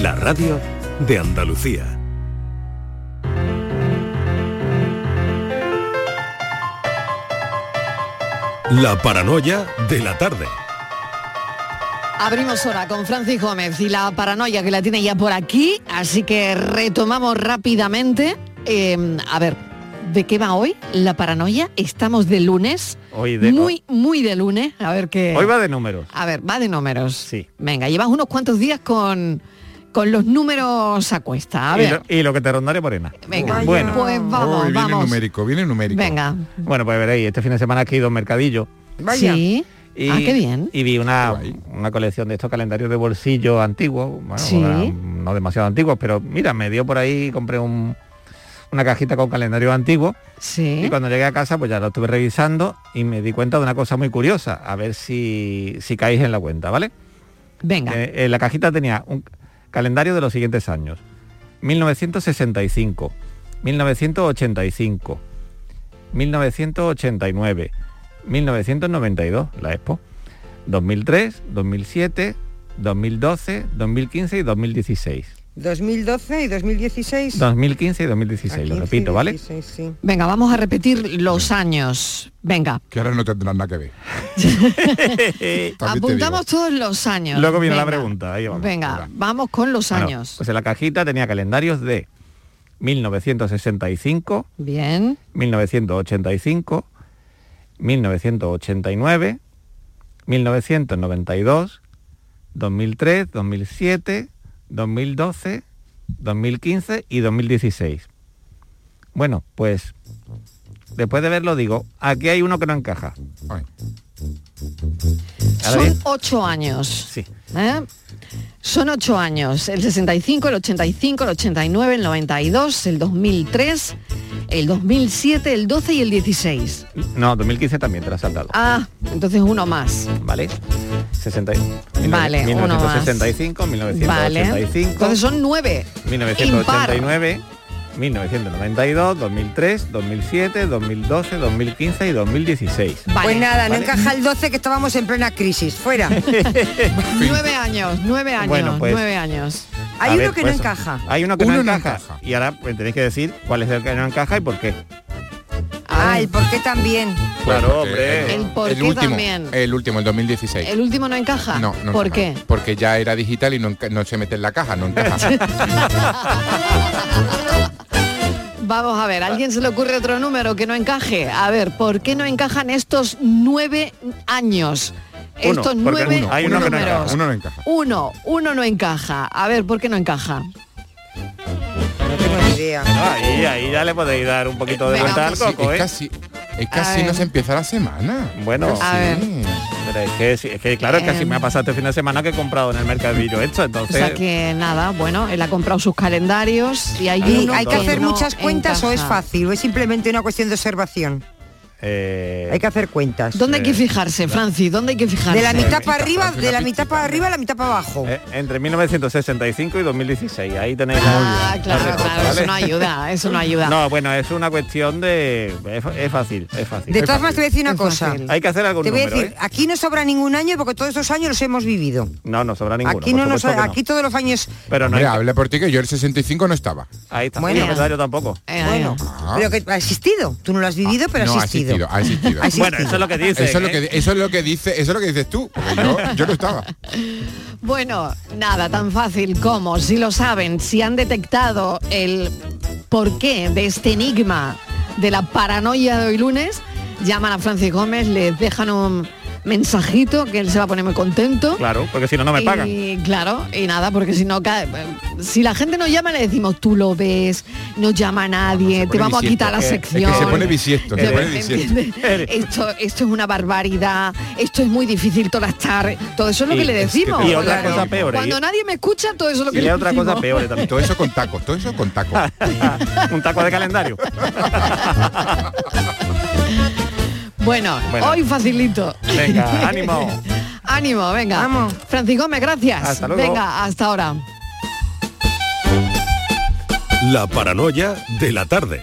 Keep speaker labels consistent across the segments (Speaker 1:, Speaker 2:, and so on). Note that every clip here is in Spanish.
Speaker 1: La radio de Andalucía. La paranoia de la tarde.
Speaker 2: Abrimos hora con Francis Gómez y la paranoia que la tiene ya por aquí, así que retomamos rápidamente. Eh, a ver, ¿de qué va hoy la paranoia? Estamos de lunes.
Speaker 3: Hoy de-
Speaker 2: muy, muy de lunes. A ver qué.
Speaker 3: Hoy va de números.
Speaker 2: A ver, va de números.
Speaker 3: Sí.
Speaker 2: Venga, llevas unos cuantos días con, con los números a cuesta. A
Speaker 3: Y
Speaker 2: ver.
Speaker 3: lo, y lo que te rondaré morena.
Speaker 2: Venga,
Speaker 3: bueno.
Speaker 2: pues vamos,
Speaker 4: Hoy viene
Speaker 2: vamos.
Speaker 4: numérico, viene numérico.
Speaker 2: Venga.
Speaker 3: Bueno, pues veréis, este fin de semana aquí he ido a un mercadillo.
Speaker 2: Sí.
Speaker 3: Y,
Speaker 2: Ah, qué bien.
Speaker 3: Y vi una, una colección de estos calendarios de bolsillo antiguos, bueno,
Speaker 2: Sí.
Speaker 3: una- no demasiado antiguos, pero mira, me dio por ahí, compré un- una cajita con calendario antiguo
Speaker 2: Sí.
Speaker 3: y cuando llegué a casa pues ya lo estuve revisando y me di cuenta de una cosa muy curiosa, a ver si, si caéis en la cuenta, ¿vale?
Speaker 2: Venga.
Speaker 3: Eh, en la cajita tenía un calendario de los siguientes años. 1965, 1985, 1989, 1992, la Expo, 2003, 2007, 2012, 2015 y 2016.
Speaker 5: 2012 y 2016.
Speaker 3: 2015 y 2016, lo
Speaker 5: 15 y
Speaker 3: repito, ¿vale?
Speaker 5: 16, sí.
Speaker 2: Venga, vamos a repetir los años. Venga.
Speaker 4: Que ahora no tendrán nada que ver.
Speaker 2: Apuntamos todos los años.
Speaker 3: Luego viene la pregunta, ahí vamos.
Speaker 2: Venga, vamos con los
Speaker 3: Bueno,
Speaker 2: años.
Speaker 3: pues en la cajita tenía calendarios de 1965,
Speaker 2: Bien.
Speaker 3: 1985, 1989, 1992, 2003, 2007, 2012, 2015 y 2016. Bueno, pues después de verlo digo, aquí hay uno que no encaja.
Speaker 2: Son
Speaker 3: bien.
Speaker 2: ocho años.
Speaker 3: Sí.
Speaker 2: ¿eh? Son ocho años. El 65, el 85, el 89, el 92, el 2003, el 2007, el 12 y el 16.
Speaker 3: No, 2015 también te lo has saltado.
Speaker 2: Ah, entonces uno más.
Speaker 3: ¿Vale? 60, y-
Speaker 2: Vale, uno más.
Speaker 3: 1965,
Speaker 2: Vale.
Speaker 3: 1985.
Speaker 2: Entonces son nueve.
Speaker 3: 1989, 1992, 2003, 2007, 2012, 2015 y 2016.
Speaker 5: Pues nada, no
Speaker 3: ¿Vale?
Speaker 5: encaja el 12 que estábamos en plena crisis. Fuera.
Speaker 2: Nueve años, nueve años,
Speaker 3: Bueno, pues-
Speaker 2: nueve años.
Speaker 5: Hay uno
Speaker 3: ver,
Speaker 5: que
Speaker 3: pues,
Speaker 5: no encaja.
Speaker 3: Hay uno que
Speaker 4: Uno
Speaker 3: no,
Speaker 4: no
Speaker 3: encaja.
Speaker 4: encaja.
Speaker 3: Y ahora pues, tenéis que decir cuál es el que no encaja y por qué.
Speaker 5: Ah, el por qué también.
Speaker 3: Claro, hombre.
Speaker 2: El por qué
Speaker 6: último,
Speaker 2: también.
Speaker 6: El último, el 2016.
Speaker 2: ¿El último no encaja?
Speaker 6: No, no
Speaker 2: ¿Por qué?
Speaker 6: Porque ya era digital y no, no se mete en la caja, no encaja.
Speaker 2: Vamos a ver, ¿a alguien se le ocurre otro número que no encaje? A ver, ¿por qué no encajan estos nueve años?
Speaker 3: Uno,
Speaker 2: estos nueve
Speaker 3: uno, hay uno que no
Speaker 2: números.
Speaker 3: encaja,
Speaker 4: Uno no encaja.
Speaker 2: Uno, uno no encaja. A ver, ¿por qué no encaja?
Speaker 5: No tengo ni idea.
Speaker 3: Ahí, ahí ya le podéis dar un poquito de vuelta al coco,
Speaker 6: es
Speaker 3: ¿eh?
Speaker 6: casi, es casi
Speaker 2: ver.
Speaker 6: no se empieza la semana.
Speaker 3: Bueno,
Speaker 6: Casi.
Speaker 2: A ver.
Speaker 3: pero es que, sí, es que claro, es que así
Speaker 2: Em.
Speaker 3: me ha pasado este fin de semana que he comprado en el mercadillo esto,
Speaker 2: O
Speaker 3: entonces...
Speaker 2: sea que nada, bueno, él ha comprado sus calendarios y hay
Speaker 5: ¿Y
Speaker 2: uno
Speaker 5: hay que hacer
Speaker 2: no
Speaker 5: muchas cuentas o es fácil? ¿O es simplemente una cuestión de observación?
Speaker 3: Eh,
Speaker 5: Hay que hacer cuentas.
Speaker 2: ¿Dónde hay que fijarse, Francis? ¿Dónde hay que fijarse?
Speaker 5: De la mitad para arriba, de la mitad para arriba a la mitad para abajo.
Speaker 3: eh, entre 1965 y 2016, ahí tenéis
Speaker 2: Ah,
Speaker 3: la-
Speaker 2: claro, claro,
Speaker 3: ¿vale?
Speaker 2: eso no ayuda, eso no ayuda.
Speaker 3: No, bueno, es una cuestión de... Es, es fácil, es fácil.
Speaker 5: De todas maneras te voy a decir una
Speaker 2: Es
Speaker 5: cosa.
Speaker 2: fácil.
Speaker 3: Hay que hacer algún
Speaker 5: Te voy a decir,
Speaker 3: ¿eh?
Speaker 5: aquí no sobra ningún año porque todos estos años los hemos vivido.
Speaker 3: No, no sobra ninguno.
Speaker 5: aquí no nos,
Speaker 3: no.
Speaker 5: aquí todos los años.
Speaker 3: Pero no
Speaker 6: Hombre,
Speaker 3: hay...
Speaker 6: hable por ti que yo el 65 no estaba.
Speaker 3: Ahí está.
Speaker 5: Bueno.
Speaker 3: Bueno, yo tampoco.
Speaker 2: Eh,
Speaker 5: Bueno,
Speaker 6: Ah.
Speaker 5: pero que ha existido. Tú no lo has vivido, pero
Speaker 6: no,
Speaker 5: ha
Speaker 6: ha
Speaker 5: existido.
Speaker 6: Existido, ha existido.
Speaker 5: Ha existido.
Speaker 3: Bueno, eso es lo que dice.
Speaker 6: Eso es lo que eso es lo que dice, eso es lo que dices tú, porque yo, yo no estaba.
Speaker 2: Bueno, nada, tan fácil como, si lo saben, si han detectado el porqué de este enigma de la paranoia de hoy lunes, llaman a Francis Gómez, les dejan un mensajito que él se va a poner muy contento.
Speaker 3: Claro, porque si no, no me pagan.
Speaker 2: Y claro, y nada, porque si no cae. Si la gente nos llama, le decimos, tú lo ves, no llama a nadie, te vamos a quitar la
Speaker 3: es que se
Speaker 2: sección.
Speaker 6: Se pone bisiesto, se
Speaker 2: ¿Me
Speaker 6: pone bisiesto.
Speaker 2: Esto, esto es una barbaridad, esto es muy difícil tolastar, todo eso es lo
Speaker 3: Y-
Speaker 2: que le
Speaker 3: es que
Speaker 2: decimos.
Speaker 3: y otra
Speaker 2: Claro.
Speaker 3: cosa peor.
Speaker 2: Cuando nadie me escucha, todo eso es lo que
Speaker 3: Y
Speaker 2: le
Speaker 3: otra
Speaker 2: decimos.
Speaker 3: cosa peor también.
Speaker 6: Todo eso con tacos, todo eso con tacos.
Speaker 3: un taco de calendario.
Speaker 2: Bueno,
Speaker 3: Bueno.
Speaker 2: hoy facilito.
Speaker 3: Venga, ánimo.
Speaker 2: Ánimo, venga.
Speaker 5: Vamos.
Speaker 2: Francis Gómez, gracias.
Speaker 3: Hasta luego.
Speaker 2: Venga, hasta ahora.
Speaker 1: La paranoia de la tarde.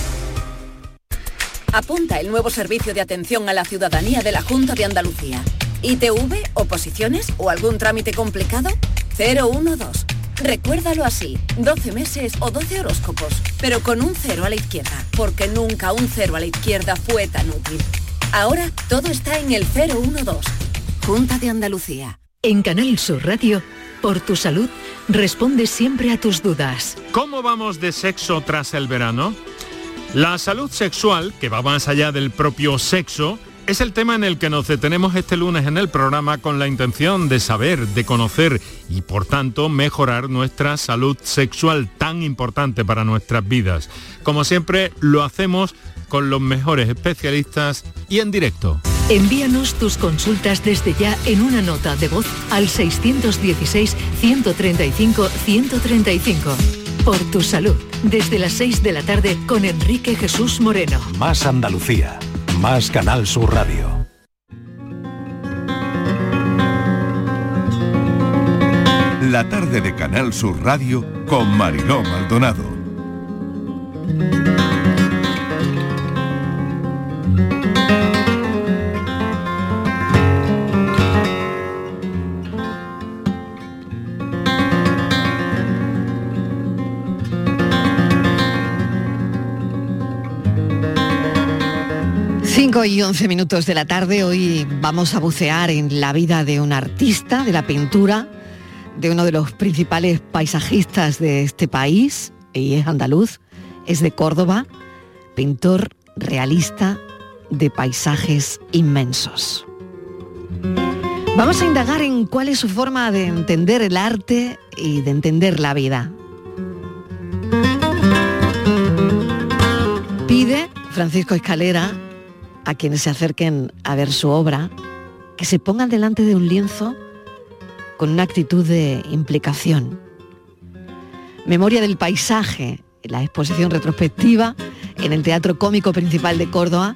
Speaker 7: Apunta el nuevo servicio de atención a la ciudadanía de la Junta de Andalucía. ITV, oposiciones o algún trámite complicado? 012. Recuérdalo así, 12 meses o 12 horóscopos, pero con un cero a la izquierda, porque nunca un cero a la izquierda fue tan útil. Ahora todo está en el 012. Junta de Andalucía.
Speaker 8: En Canal Sur Radio, por tu salud, responde siempre a tus dudas.
Speaker 9: ¿Cómo vamos de sexo tras el verano? La salud sexual, que va más allá del propio sexo, es el tema en el que nos detenemos este lunes en el programa con la intención de saber, de conocer y por tanto mejorar nuestra salud sexual tan importante para nuestras vidas. Como siempre, lo hacemos con los mejores especialistas y en directo.
Speaker 8: Envíanos tus consultas desde ya en una nota de voz al 617-135-135. Por tu salud, desde las 6 de la tarde con Enrique Jesús Moreno.
Speaker 10: Más Andalucía, más Canal Sur Radio.
Speaker 11: La tarde de Canal Sur Radio con Mariló Maldonado.
Speaker 2: Y 11 minutos de la tarde, hoy vamos a bucear en la vida de un artista de la pintura, de uno de los principales paisajistas de este país, y es andaluz, es de Córdoba, pintor realista de paisajes inmensos. Vamos a indagar en cuál es su forma de entender el arte y de entender la vida. Pide Francisco Escalera a quienes se acerquen a ver su obra que se pongan delante de un lienzo con una actitud de implicación. Memoria del paisaje, la exposición retrospectiva en el Teatro Cómico Principal de Córdoba,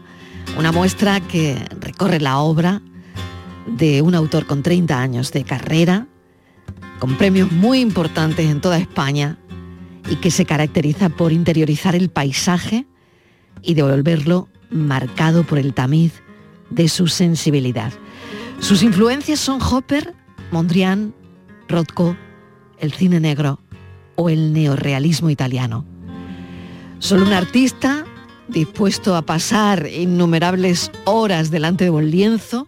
Speaker 2: una muestra que recorre la obra de un autor con 30 años de carrera, con premios muy importantes en toda España y que se caracteriza por interiorizar el paisaje y devolverlo marcado por el tamiz de su sensibilidad. Sus influencias son Hopper, Mondrian, Rothko, el cine negro o el neorrealismo italiano. Solo un artista dispuesto a pasar innumerables horas delante de un lienzo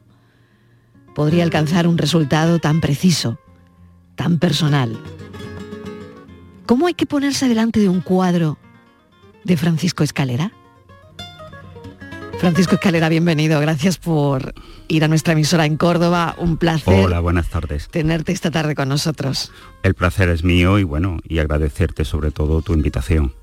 Speaker 2: podría alcanzar un resultado tan preciso, tan personal. ¿Cómo hay que ponerse delante de un cuadro de Francisco Escalera? Francisco Escalera, bienvenido. Gracias por ir a nuestra emisora en Córdoba. Un placer.
Speaker 12: Hola, buenas tardes.
Speaker 2: Tenerte esta tarde con nosotros.
Speaker 12: El placer es mío y bueno, y agradecerte sobre todo tu invitación.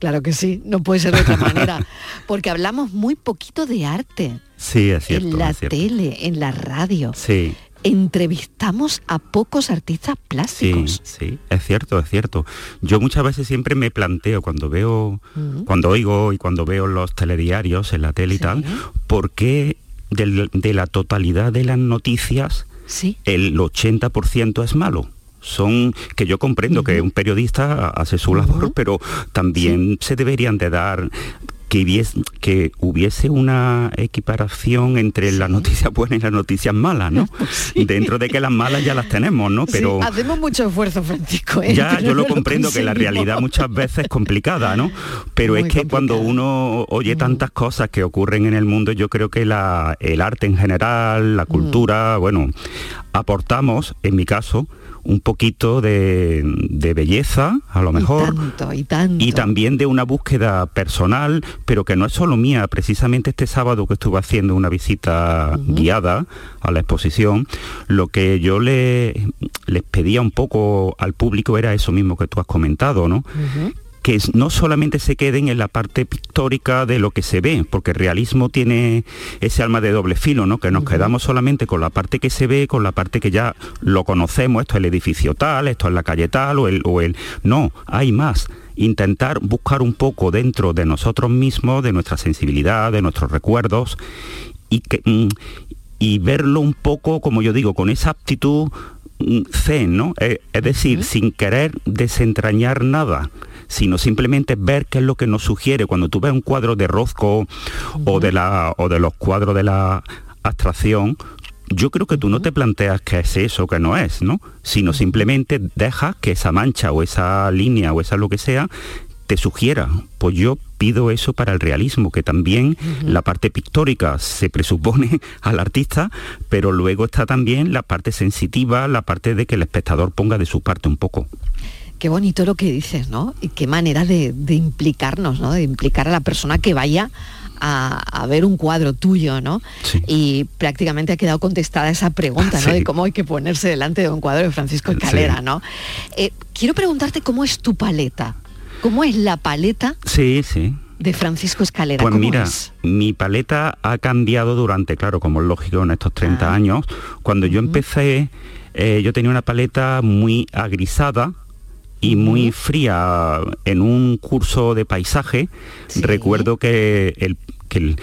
Speaker 2: Claro que sí, no puede ser de otra manera, porque hablamos muy poquito de arte.
Speaker 12: Sí, es cierto.
Speaker 2: En la
Speaker 12: cierto.
Speaker 2: tele, en la radio.
Speaker 12: Sí.
Speaker 2: Entrevistamos a pocos artistas
Speaker 12: Sí,
Speaker 2: plásticos.
Speaker 12: sí, es cierto, es cierto. Yo muchas veces siempre me planteo cuando veo, cuando oigo y cuando veo los telediarios en la tele y tal, ¿por qué de la totalidad de las noticias
Speaker 2: Sí.
Speaker 12: el 80% es malo? Son que yo comprendo que un periodista hace su labor, pero también se deberían de dar que hubiese, que hubiese una equiparación entre las noticias buenas y las noticias malas, ¿no? Dentro de que las malas ya las tenemos, ¿no? Pero
Speaker 2: Sí, hacemos mucho esfuerzo, Francisco. ¿eh?
Speaker 12: ya,
Speaker 2: Pero
Speaker 12: yo lo comprendo que la realidad muchas veces es complicada, ¿no? Pero es que cuando uno oye tantas cosas que ocurren en el mundo, yo creo que la- el arte en general, la cultura, bueno, aportamos, en mi caso, un poquito de, de belleza, a lo mejor.
Speaker 2: Y tanto, y tanto.
Speaker 12: y también de una búsqueda personal, pero que no es solo mía. Precisamente este sábado que estuve haciendo una visita guiada a la exposición, lo que yo le, les pedía un poco al público era eso mismo que tú has comentado, ¿no? Que no solamente se queden en la parte pictórica de lo que se ve, porque el realismo tiene ese alma de doble filo, ¿no? Que nos quedamos solamente con la parte que se ve, con la parte que ya lo conocemos, esto es el edificio tal, esto es la calle tal, o el, o el... No, hay más. Intentar buscar un poco dentro de nosotros mismos, de nuestra sensibilidad, de nuestros recuerdos, y que... mm, y verlo un poco, como yo digo, con esa aptitud mm, zen, ¿no? Eh, es decir, sin querer desentrañar nada, sino simplemente ver qué es lo que nos sugiere. Cuando tú ves un cuadro de Rozco o, de la, o de los cuadros de la abstracción, yo creo que tú no te planteas qué es eso, qué no es, ¿no? Sino simplemente dejas que esa mancha o esa línea o esa lo que sea te sugiera. Pues yo pido eso para el realismo, que también la parte pictórica se presupone al artista, pero luego está también la parte sensitiva, la parte de que el espectador ponga de su parte un poco.
Speaker 2: Qué bonito lo que dices, ¿no? Y qué manera de, de implicarnos, ¿no? De implicar a la persona que vaya a, a ver un cuadro tuyo, ¿no? Y prácticamente ha quedado contestada esa pregunta, ¿no?
Speaker 12: Sí.
Speaker 2: De cómo hay que ponerse delante de un cuadro de Francisco Escalera,
Speaker 12: Sí.
Speaker 2: ¿no? Eh, quiero preguntarte cómo es tu paleta. ¿Cómo es la paleta
Speaker 12: Sí, sí.
Speaker 2: de Francisco Escalera?
Speaker 12: Pues
Speaker 2: ¿Cómo
Speaker 12: mira,
Speaker 2: es?
Speaker 12: mi paleta ha cambiado durante, claro, como es lógico en estos 30
Speaker 2: Ah.
Speaker 12: años. Cuando yo empecé, eh, yo tenía una paleta muy agrisada y muy fría. En un curso de paisaje, recuerdo que el, que el,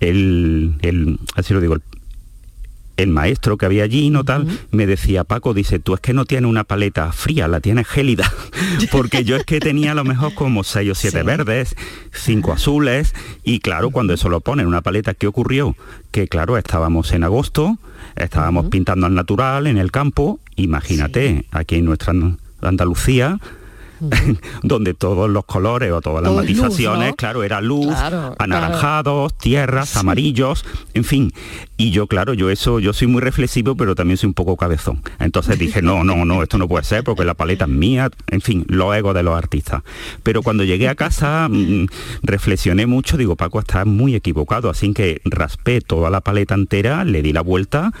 Speaker 12: el- el- así lo digo, el, el maestro que había allí, no tal, me decía, Paco, dice, tú es que no tienes una paleta fría, la tienes gélida. Porque yo es que tenía a lo mejor como seis o siete verdes, cinco azules, y claro, cuando eso lo pone en una paleta, ¿qué ocurrió? Que claro, estábamos en agosto, estábamos pintando al natural, en el campo, imagínate, aquí en nuestra Andalucía, donde todos los colores o todas las
Speaker 13: Todo luz,
Speaker 12: matizaciones,
Speaker 13: ¿no?
Speaker 12: claro, era luz,
Speaker 13: Claro,
Speaker 12: anaranjados, tierras, amarillos, en fin. Y yo, claro, yo eso, yo soy muy reflexivo, pero también soy un poco cabezón. Entonces dije, no, no, no, esto no puede ser porque la paleta es mía, en fin, los egos de los artistas. Pero cuando llegué a casa, mm, reflexioné mucho, digo, Paco, estás muy equivocado, así que raspé toda la paleta entera, le di la vuelta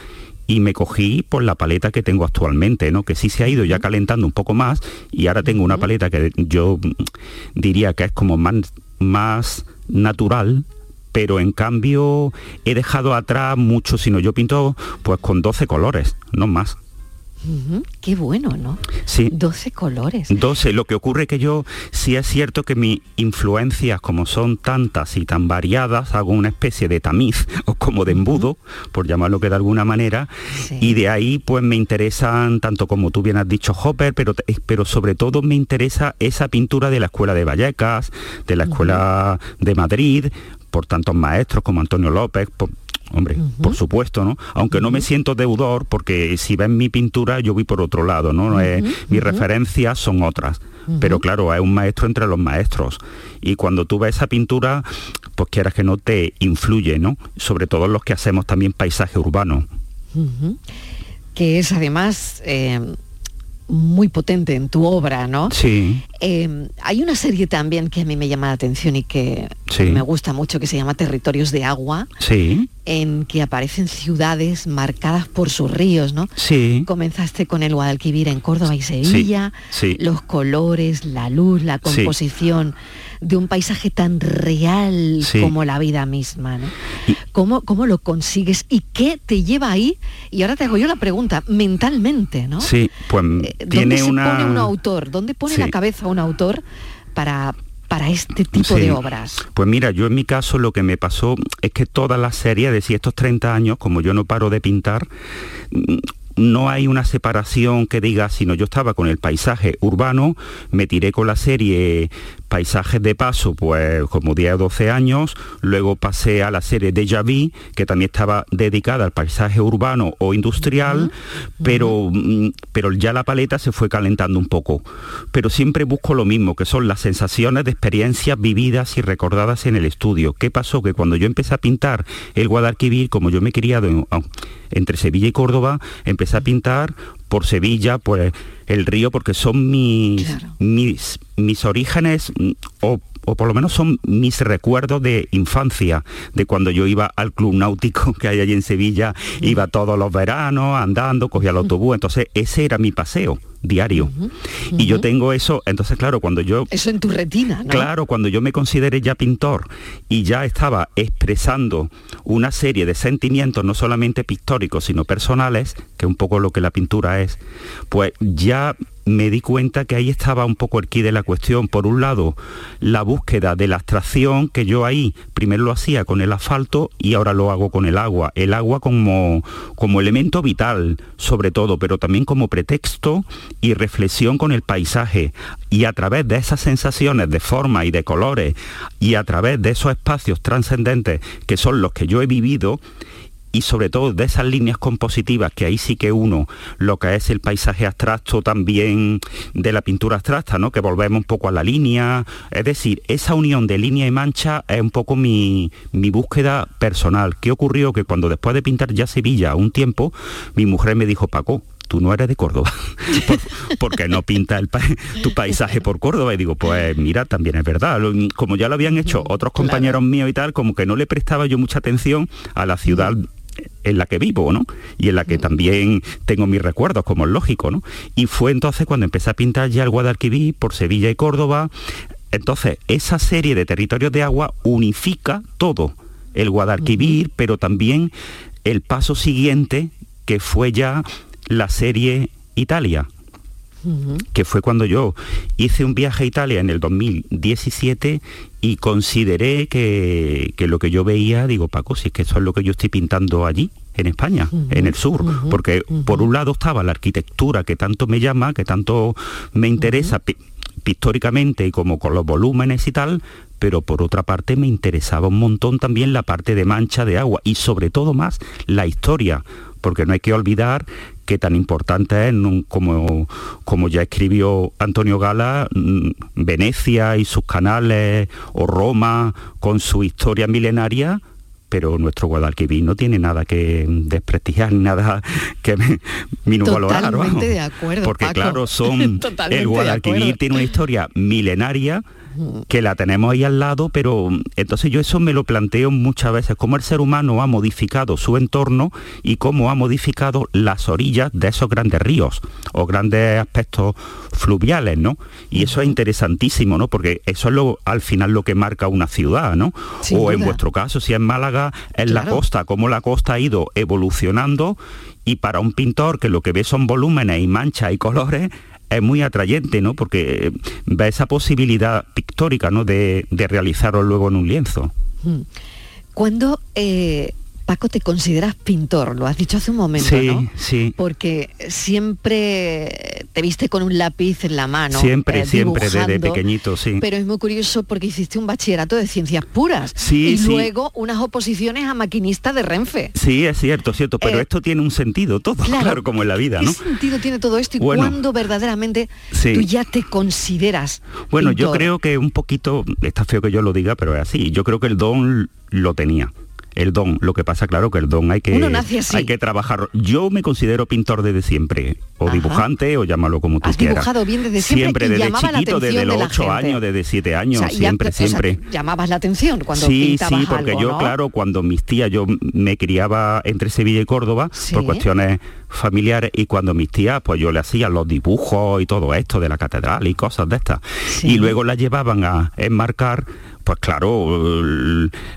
Speaker 12: y me cogí por la paleta que tengo actualmente, ¿no? Que sí se ha ido ya calentando un poco más y ahora tengo una paleta que yo diría que es como más, más natural, pero en cambio he dejado atrás mucho, sino yo pinto pues con 12 colores, no más.
Speaker 2: Qué bueno, ¿no?
Speaker 12: Sí.
Speaker 2: 12 colores.
Speaker 12: 12. Lo que ocurre que yo sí es cierto que mis influencias, como son tantas y tan variadas, hago una especie de tamiz o como de embudo, por llamarlo que de alguna manera, y de ahí pues me interesan, tanto como tú bien has dicho, Hopper, pero, pero sobre todo me interesa esa pintura de la Escuela de Vallecas, de la Escuela de Madrid, por tantos maestros como Antonio López, por- Hombre, por supuesto, ¿no? Aunque no me siento deudor, porque si ven mi pintura yo voy por otro lado, ¿no? Eh, mis referencias son otras. Pero claro, es un maestro entre los maestros. Y cuando tú ves esa pintura, pues quieras que no te influye, ¿no? Sobre todo los que hacemos también paisaje urbano.
Speaker 2: Que es además eh, muy potente en tu obra, ¿no?
Speaker 12: Sí,
Speaker 2: Eh, hay una serie también que a mí me llama la atención y que
Speaker 12: Sí.
Speaker 2: me gusta mucho, que se llama Territorios de Agua,
Speaker 12: sí,
Speaker 2: en que aparecen ciudades marcadas por sus ríos, ¿no?
Speaker 12: sí.
Speaker 2: Comenzaste con el Guadalquivir en Córdoba y Sevilla,
Speaker 12: sí.
Speaker 2: los colores, la luz, la composición de un paisaje tan real como la vida misma, ¿no? ¿Cómo, ¿Cómo lo consigues y qué te lleva ahí? Y ahora te hago yo la pregunta, mentalmente, ¿no?
Speaker 12: Sí, pues
Speaker 2: ¿Dónde
Speaker 12: tiene
Speaker 2: se
Speaker 12: una...
Speaker 2: pone un autor? ¿Dónde pone la cabeza un autor para, para este tipo
Speaker 12: Sí.
Speaker 2: de obras?
Speaker 12: Pues mira, yo en mi caso lo que me pasó es que toda la serie de si estos 30 años, como yo no paro de pintar, mm, no hay una separación que diga, sino yo estaba con el paisaje urbano, me tiré con la serie paisajes de paso, pues como 10 o 12 años, luego pasé a la serie Deja Vu, que también estaba dedicada al paisaje urbano o industrial, pero, mm, pero ya la paleta se fue calentando un poco. Pero siempre busco lo mismo, que son las sensaciones de experiencias vividas y recordadas en el estudio. ¿Qué pasó? Que cuando yo empecé a pintar el Guadalquivir, como yo me he criado en- entre Sevilla y Córdoba, empecé a pintar por Sevilla, pues el río, porque son mis, mis, mis orígenes, mm, o, o por lo menos son mis recuerdos de infancia, de cuando yo iba al club náutico que hay allí en Sevilla, iba todos los veranos andando, cogía el autobús, entonces ese era mi paseo diario. Y yo tengo eso, entonces claro, cuando yo
Speaker 2: Eso en tu retina, ¿no?
Speaker 12: Claro, cuando yo me consideré ya pintor y ya estaba expresando una serie de sentimientos, no solamente pictóricos, sino personales, que es un poco lo que la pintura es, pues ya me di cuenta que ahí estaba un poco el quid de la cuestión. Por un lado, la búsqueda de la abstracción, que yo ahí primero lo hacía con el asfalto y ahora lo hago con el agua. El agua como, como elemento vital, sobre todo, pero también como pretexto y reflexión con el paisaje. Y a través de esas sensaciones de forma y de colores y a través de esos espacios trascendentes que son los que yo he vivido, y sobre todo de esas líneas compositivas, que ahí sí que uno, lo que es el paisaje abstracto también de la pintura abstracta, ¿no? que volvemos un poco a la línea, es decir, esa unión de línea y mancha es un poco mi, mi búsqueda personal. ¿Qué ocurrió? Que cuando después de pintar ya Sevilla un tiempo, mi mujer me dijo, Paco, tú no eres de Córdoba, Por- porque no pinta el pa- tu paisaje por Córdoba. Y digo, pues mira, también es verdad. Como ya lo habían hecho otros compañeros míos y tal, como que no le prestaba yo mucha atención a la ciudad en la que vivo, ¿no? Y en la que también tengo mis recuerdos, como es lógico, ¿no? Y fue entonces cuando empecé a pintar ya el Guadalquivir por Sevilla y Córdoba. Entonces, esa serie de territorios de agua unifica todo. El Guadalquivir, pero también el paso siguiente, que fue ya la serie Italia que fue cuando yo hice un viaje a Italia en el 2017 y consideré que, que lo que yo veía, digo, Paco, si es que eso es lo que yo estoy pintando allí, en España, en el sur, porque por un lado estaba la arquitectura que tanto me llama, que tanto me interesa pi- pictóricamente y como con los volúmenes y tal, pero por otra parte me interesaba un montón también la parte de mancha de agua y sobre todo más la historia, porque no hay que olvidar que tan importante es, como, como ya escribió Antonio Gala, mm, Venecia y sus canales, o Roma con su historia milenaria, pero nuestro Guadalquivir no tiene nada que desprestigiar, ni nada que minusvalorar.
Speaker 2: Totalmente
Speaker 12: vamos.
Speaker 2: de acuerdo,
Speaker 12: Porque
Speaker 2: Paco.
Speaker 12: claro, son el Guadalquivir tiene una historia milenaria que la tenemos ahí al lado, pero entonces yo eso me lo planteo muchas veces, cómo el ser humano ha modificado su entorno y cómo ha modificado las orillas de esos grandes ríos o grandes aspectos fluviales, ¿no? Y eso es interesantísimo, ¿no? Porque eso es lo, al final lo que marca una ciudad, ¿no?
Speaker 2: Sin
Speaker 12: o en vuestro caso, si es Málaga, es la costa, cómo la costa ha ido evolucionando y para un pintor que lo que ve son volúmenes y manchas y colores, es muy atrayente, ¿no? Porque ve esa posibilidad pictórica, ¿no? De, de realizarlo luego en un lienzo.
Speaker 2: Mm. Cuando, eh, Paco, te consideras pintor, lo has dicho hace un momento,
Speaker 12: sí,
Speaker 2: ¿no?
Speaker 12: sí.
Speaker 2: Porque siempre te viste con un lápiz en la mano.
Speaker 12: siempre,
Speaker 2: eh,
Speaker 12: siempre, desde pequeñito, sí.
Speaker 2: Pero es muy curioso porque hiciste un bachillerato de ciencias puras
Speaker 12: Sí,
Speaker 2: y
Speaker 12: sí.
Speaker 2: luego unas oposiciones a maquinista de Renfe.
Speaker 12: Sí, es cierto, es cierto, pero
Speaker 2: Eh,
Speaker 12: esto tiene un sentido todo,
Speaker 2: claro.
Speaker 12: claro, como en la vida, ¿no?
Speaker 2: ¿Qué sentido tiene todo esto y
Speaker 12: Bueno.
Speaker 2: cuándo verdaderamente
Speaker 12: Sí.
Speaker 2: tú ya te consideras
Speaker 12: Bueno, yo creo que un poquito, está feo que yo lo diga, pero es así. Yo creo que el don lo tenía. El don, lo que pasa, claro, que el don hay que, hay que trabajar. Yo me considero pintor desde siempre, o
Speaker 2: Ajá.
Speaker 12: dibujante, o llámalo como tú
Speaker 2: Has
Speaker 12: quieras.
Speaker 2: dibujado bien desde siempre
Speaker 12: desde chiquito, desde los
Speaker 2: de
Speaker 12: ocho
Speaker 2: gente.
Speaker 12: años, desde siete años,
Speaker 2: O sea, ya-
Speaker 12: siempre,
Speaker 2: o sea,
Speaker 12: siempre.
Speaker 2: llamabas la atención cuando
Speaker 12: sí,
Speaker 2: pintabas
Speaker 12: sí, porque
Speaker 2: algo,
Speaker 12: yo,
Speaker 2: ¿no?
Speaker 12: claro, cuando mis tías, yo me criaba entre Sevilla y Córdoba
Speaker 2: Sí.
Speaker 12: por cuestiones familiares y cuando mis tías, pues yo le hacía los dibujos y todo esto de la catedral y cosas de estas. Y luego la llevaban a enmarcar, pues claro,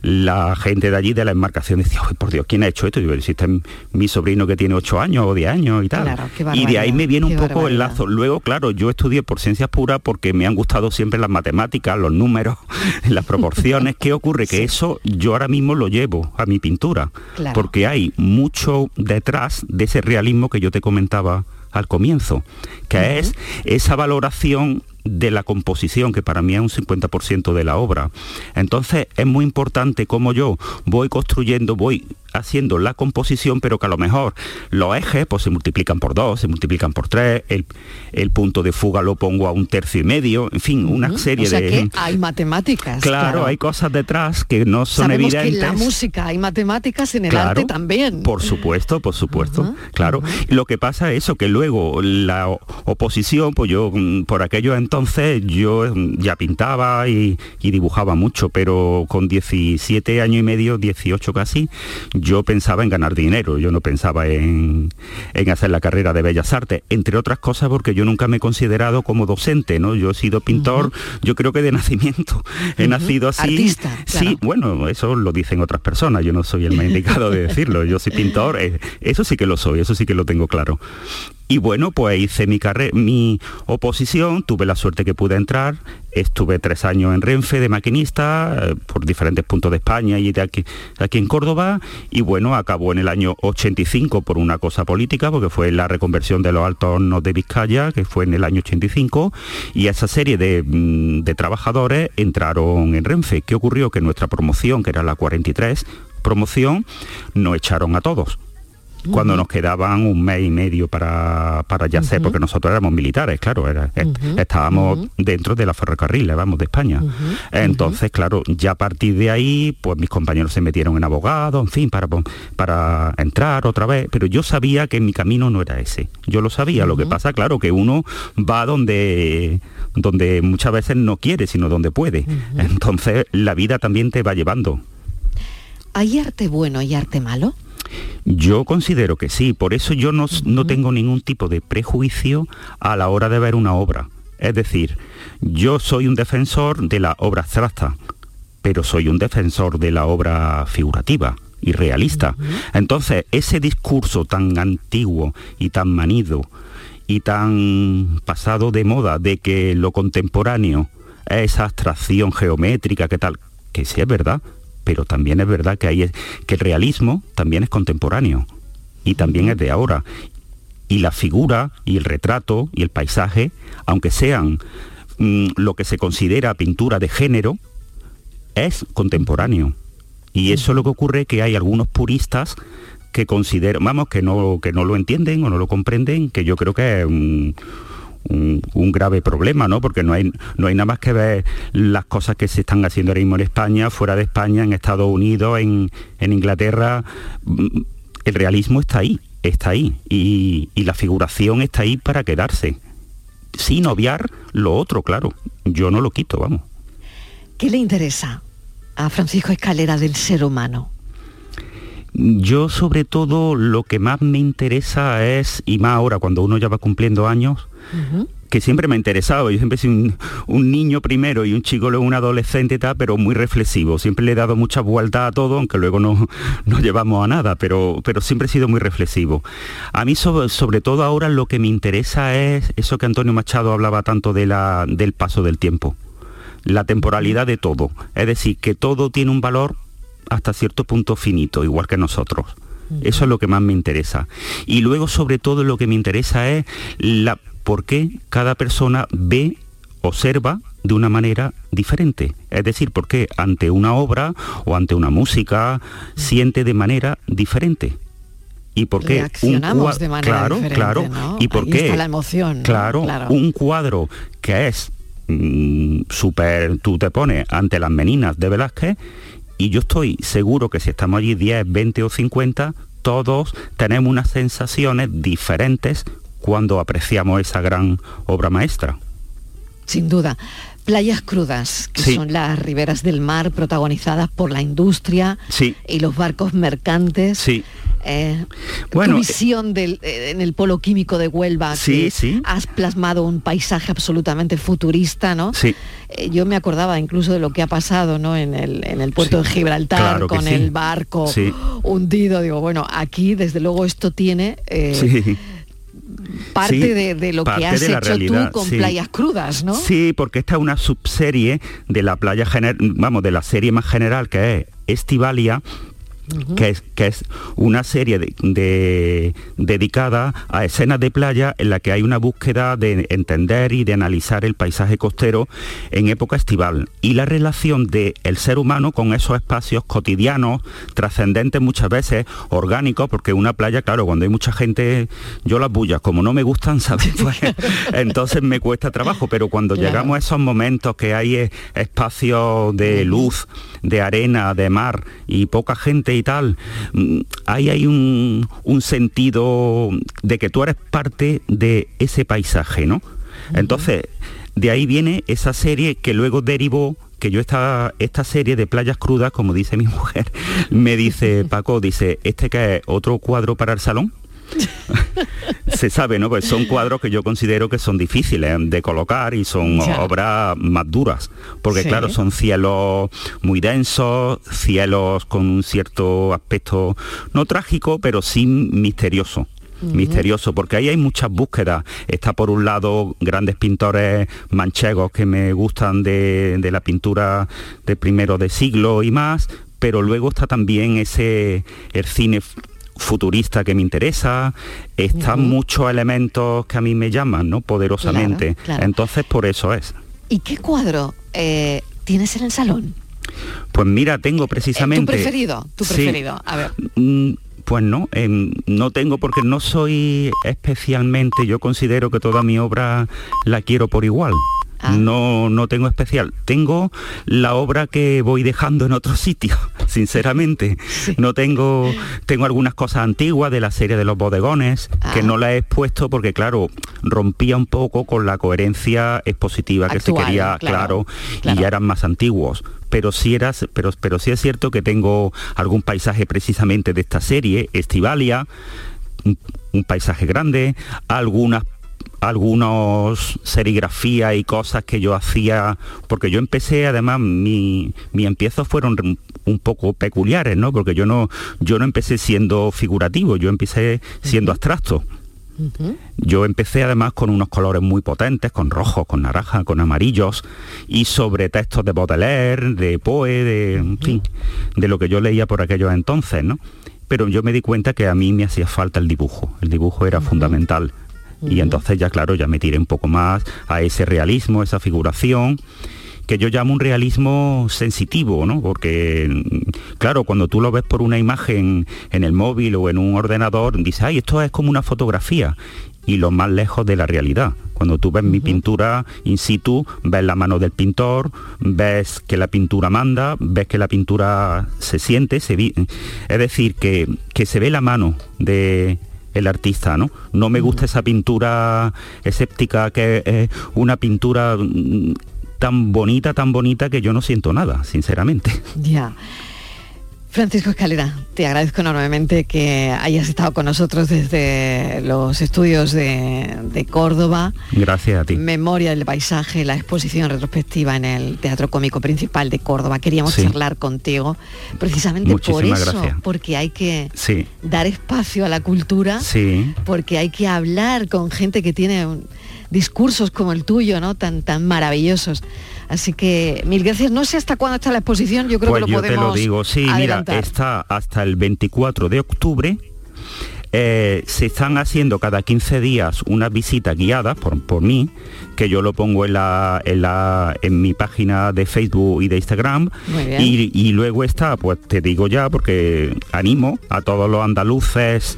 Speaker 12: la gente de allí de la enmarcación decía, "Ay, por Dios, ¿quién ha hecho esto? Y yo, si este es mi sobrino que tiene ocho años o diez años y tal.
Speaker 2: Claro,
Speaker 12: y de ahí me viene un poco el lazo. Luego, claro, yo estudié por ciencias puras porque me han gustado siempre las matemáticas, los números, las proporciones. ¿Qué ocurre? Que eso yo ahora mismo lo llevo a mi pintura.
Speaker 2: Claro.
Speaker 12: Porque hay mucho detrás de ese realismo que yo te comentaba al comienzo, que es esa valoración de la composición, que para mí es un 50% de la obra. Entonces es muy importante cómo yo voy construyendo, voy haciendo la composición, pero que a lo mejor los ejes pues, se multiplican por dos, se multiplican por tres, el, el punto de fuga lo pongo a un tercio y medio, en fin, una serie
Speaker 2: o sea
Speaker 12: de...
Speaker 2: que hay matemáticas.
Speaker 12: Claro, hay cosas detrás que no son
Speaker 2: Sabemos
Speaker 12: evidentes.
Speaker 2: que en la música hay matemáticas, en el
Speaker 12: Claro,
Speaker 2: arte también.
Speaker 12: Por supuesto, por supuesto, claro. Lo que pasa es eso, que luego la oposición, pues yo mm, por aquello entonces yo mm, ya pintaba y, y dibujaba mucho, pero con 17 años y medio, 18 casi, yo pensaba en ganar dinero, yo no pensaba en, en hacer la carrera de Bellas Artes, entre otras cosas porque yo nunca me he considerado como docente, ¿no? Yo he sido pintor, yo creo que de nacimiento, he nacido así.
Speaker 2: Artista,
Speaker 12: Sí, bueno, eso lo dicen otras personas, yo no soy el más indicado de decirlo, yo soy pintor, eh, eso sí que lo soy, eso sí que lo tengo claro. Y bueno, pues hice mi mi oposición, tuve la suerte que pude entrar, estuve tres años en Renfe de maquinista, eh, por diferentes puntos de España y de aquí, aquí en Córdoba, y bueno, acabó en el año 85 por una cosa política, porque fue la reconversión de los altos hornos de Vizcaya, que fue en el año 85, y esa serie de, mm, de trabajadores entraron en Renfe. ¿Qué ocurrió? Que nuestra promoción, que era la 43, promoción, nos echaron a todos cuando nos quedaban un mes y medio para, para ya ser, porque nosotros éramos militares, claro, era- est- estábamos dentro de la ferrocarril, vamos, de España. Entonces, claro, ya a partir de ahí, pues mis compañeros se metieron en abogado, en fin, para, para entrar otra vez, pero yo sabía que mi camino no era ese. Yo lo sabía, lo que pasa, claro, que uno va donde, donde muchas veces no quiere, sino donde puede. Entonces, la vida también te va llevando.
Speaker 2: ¿Hay arte bueno y arte malo?
Speaker 12: Yo considero que sí, por eso yo no, no tengo ningún tipo de prejuicio a la hora de ver una obra. Es decir, yo soy un defensor de la obra abstracta, pero soy un defensor de la obra figurativa y realista. Entonces, ese discurso tan antiguo y tan manido y tan pasado de moda de que lo contemporáneo es esa abstracción geométrica, que tal, que sí es verdad, pero también es verdad que, hay, que el realismo también es contemporáneo y también es de ahora. Y la figura y el retrato y el paisaje, aunque sean mm, lo que se considera pintura de género, es contemporáneo. Y eso es lo que ocurre que hay algunos puristas que consideran, vamos, que no, que no lo entienden o no lo comprenden, que yo creo que es un, un, un grave problema, ¿no? Porque no hay, no hay nada más que ver las cosas que se están haciendo ahora mismo en España, fuera de España, en Estados Unidos, en, en Inglaterra. Mm, El realismo está ahí, está ahí. Y, y la figuración está ahí para quedarse. Sin obviar lo otro, claro. Yo no lo quito, vamos.
Speaker 2: ¿Qué le interesa a Francisco Escalera del ser humano?
Speaker 12: Yo sobre todo lo que más me interesa es, y más ahora cuando uno ya va cumpliendo años, que siempre me ha interesado. Yo siempre he sido un, un niño primero y un chico luego un adolescente y tal, pero muy reflexivo. Siempre le he dado mucha vuelta a todo, aunque luego no, no llevamos a nada, pero, pero siempre he sido muy reflexivo. A mí sobre, sobre todo ahora lo que me interesa es eso que Antonio Machado hablaba tanto de la, del paso del tiempo, la temporalidad de todo. Es decir, que todo tiene un valor hasta cierto punto finito, igual que nosotros. Eso es lo que más me interesa. Y luego, sobre todo, lo que me interesa es la, por qué cada persona ve, observa de una manera diferente. Es decir, por qué ante una obra o ante una música siente de manera diferente. Y por qué un
Speaker 2: Reaccionamos
Speaker 12: cua-
Speaker 2: de manera
Speaker 12: claro, claro.
Speaker 2: ¿no?
Speaker 12: Y por
Speaker 2: Ahí
Speaker 12: qué
Speaker 2: está la emoción,
Speaker 12: claro,
Speaker 2: Claro.
Speaker 12: un cuadro que es mm, súper, tú te pones ante las meninas de Velázquez y yo estoy seguro que si estamos allí 10, 20 o 50, todos tenemos unas sensaciones diferentes cuando apreciamos esa gran obra maestra.
Speaker 2: Sin duda. Playas crudas, que
Speaker 12: Sí.
Speaker 2: son las riberas del mar protagonizadas por la industria
Speaker 12: Sí.
Speaker 2: y los barcos mercantes.
Speaker 12: Sí.
Speaker 2: Eh,
Speaker 12: Bueno,
Speaker 2: tu visión del, eh, en el polo químico de Huelva,
Speaker 12: Sí,
Speaker 2: que
Speaker 12: sí.
Speaker 2: has plasmado un paisaje absolutamente futurista, ¿no?
Speaker 12: Sí.
Speaker 2: Eh, yo me acordaba incluso de lo que ha pasado ¿no? en, el, en el puerto de Gibraltar
Speaker 12: claro
Speaker 2: con el barco hundido. Digo, bueno, aquí desde luego esto tiene eh,
Speaker 12: Sí.
Speaker 2: Parte
Speaker 12: Sí,
Speaker 2: de, de lo
Speaker 12: parte
Speaker 2: que has
Speaker 12: de la
Speaker 2: hecho
Speaker 12: realidad,
Speaker 2: tú con
Speaker 12: sí.
Speaker 2: playas crudas, ¿no?
Speaker 12: Sí, porque esta es una subserie de la playa gener- vamos, de la serie más general que es Estivalia, que, es, que es una serie de, de- dedicada a escenas de playa en la que hay una búsqueda de entender y de analizar el paisaje costero en época estival y la relación del ser humano con esos espacios cotidianos, trascendentes muchas veces, orgánicos, porque una playa, claro, cuando hay mucha gente, yo las bullas, como no me gustan, ¿sabes? Pues, entonces me cuesta trabajo, pero cuando
Speaker 13: Claro.
Speaker 12: llegamos a esos momentos que hay eh, espacios de luz, de arena, de mar y poca gente y tal, mm, ahí hay un, un sentido de que tú eres parte de ese paisaje, ¿no? Entonces, de ahí viene esa serie que luego derivó que yo esta, esta serie de playas crudas, como dice mi mujer, me dice Paco, dice, ¿este que es otro cuadro para el salón? se sabe, ¿no? Pues son cuadros que yo considero que son difíciles de colocar y son
Speaker 13: Ya.
Speaker 12: obras más duras, porque
Speaker 13: Sí.
Speaker 12: claro, son cielos muy densos, cielos con un cierto aspecto no trágico, pero sí misterioso. Misterioso porque ahí hay muchas búsquedas está por un lado grandes pintores manchegos que me gustan de, de la pintura de primero de siglo y más pero luego está también ese el cine futurista que me interesa, están muchos elementos que a mí me llaman, ¿no? Poderosamente.
Speaker 2: Claro, claro.
Speaker 12: Entonces por eso es.
Speaker 2: ¿Y qué cuadro eh, tienes en el salón?
Speaker 12: Pues mira, tengo
Speaker 2: Eh,
Speaker 12: precisamente.
Speaker 2: ¿Tu preferido? ¿Tu
Speaker 12: Sí.
Speaker 2: preferido? A ver.
Speaker 12: Mm, Pues no, em, no tengo porque no soy especialmente, yo considero que toda mi obra la quiero por igual. No, no tengo especial. Tengo la obra que voy dejando en otros sitios, sinceramente. No tengo, tengo algunas cosas antiguas de la serie de los bodegones que no la he expuesto porque, claro, rompía un poco con la coherencia expositiva que se quería,
Speaker 13: claro,
Speaker 12: claro, y ya eran más antiguos. Pero sí, eras, pero, pero sí es cierto que tengo algún paisaje precisamente de esta serie, Estivalia, un, un paisaje grande, algunas algunos serigrafía y cosas que yo hacía, porque yo empecé, además, mi, mi empiezos fueron un poco peculiares, ¿no? Porque yo no, yo no empecé siendo figurativo, yo empecé siendo abstracto. Yo empecé además con unos colores muy potentes, con rojos, con naranja, con amarillos, y sobre textos de Baudelaire, de Poe, de, en fin, de lo que yo leía por aquellos entonces, ¿no? Pero yo me di cuenta que a mí me hacía falta el dibujo, el dibujo era fundamental. Y entonces ya claro, ya me tiré un poco más a ese realismo, esa figuración, que yo llamo un realismo sensitivo, ¿no? Porque, mm, claro, cuando tú lo ves por una imagen en el móvil o en un ordenador, dices, ay, esto es como una fotografía. Y lo más lejos de la realidad. Cuando tú ves mi pintura in situ, ves la mano del pintor, ves que la pintura manda, ves que la pintura se siente, se vi- es decir, que, que se ve la mano de el artista, ¿no? No me gusta esa pintura escéptica que es una pintura mm, tan bonita, tan bonita que yo no siento nada, sinceramente.
Speaker 2: Ya. Francisco Escalera, te agradezco enormemente que hayas estado con nosotros desde los estudios de, de Córdoba.
Speaker 12: Gracias a ti.
Speaker 2: Memoria del paisaje, la exposición retrospectiva en el Teatro Cómico Principal de Córdoba. Queríamos
Speaker 12: Sí.
Speaker 2: charlar contigo precisamente por eso,
Speaker 12: gracias.
Speaker 2: porque hay que
Speaker 12: Sí,
Speaker 2: dar espacio a la cultura,
Speaker 12: sí.
Speaker 2: porque hay que hablar con gente que tiene discursos como el tuyo, ¿no? Tan, tan maravillosos. Así que mil gracias. No sé hasta cuándo está la exposición, yo creo
Speaker 12: pues
Speaker 2: que lo
Speaker 12: yo
Speaker 2: podemos
Speaker 12: te lo digo, sí,
Speaker 2: adelantar.
Speaker 12: mira, está hasta el 24 de octubre. Eh, se están haciendo cada 15 días unas visitas guiadas por, por mí, que yo lo pongo en, la, en, la, en mi página de Facebook y de Instagram. Y, y luego está, pues te digo ya, porque animo a todos los andaluces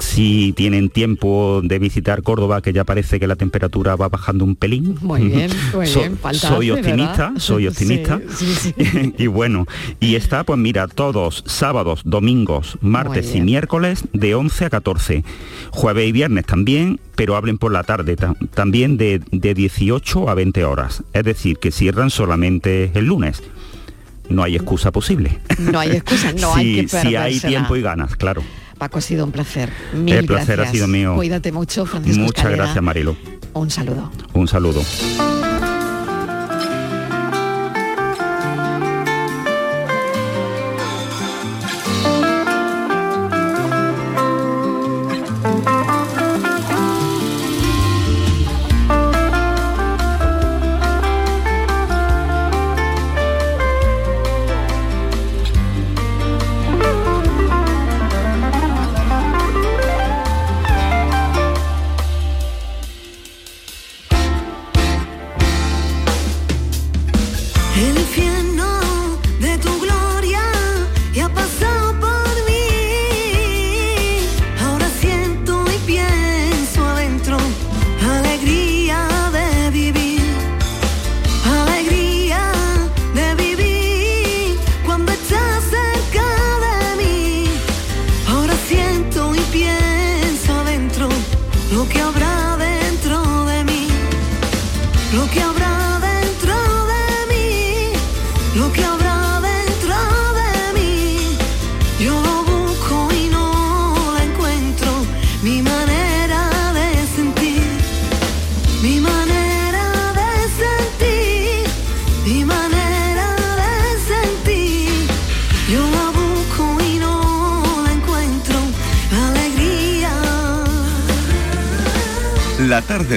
Speaker 12: si tienen tiempo de visitar Córdoba, que ya parece que la temperatura va bajando un pelín.
Speaker 2: Muy bien, muy
Speaker 12: So-
Speaker 2: bien. falta
Speaker 12: soy optimista,
Speaker 2: ¿verdad?
Speaker 12: soy optimista.
Speaker 2: Sí, sí, sí.
Speaker 12: y bueno, y está pues mira, todos sábados, domingos, martes y miércoles de 11 a 14. Jueves y viernes también, pero hablen por la tarde, ta- también de, de 18 a 20 horas. Es decir, que cierran solamente el lunes. No hay excusa posible.
Speaker 2: No hay excusa, no
Speaker 12: si,
Speaker 2: hay que
Speaker 12: si hay tiempo y ganas, claro.
Speaker 2: Paco, ha sido un placer. Mil
Speaker 12: El placer
Speaker 2: gracias.
Speaker 12: ha sido mío.
Speaker 2: Cuídate mucho, Francisco
Speaker 12: Muchas
Speaker 2: Escalera.
Speaker 12: gracias, Marilo.
Speaker 2: Un saludo.
Speaker 12: Un saludo.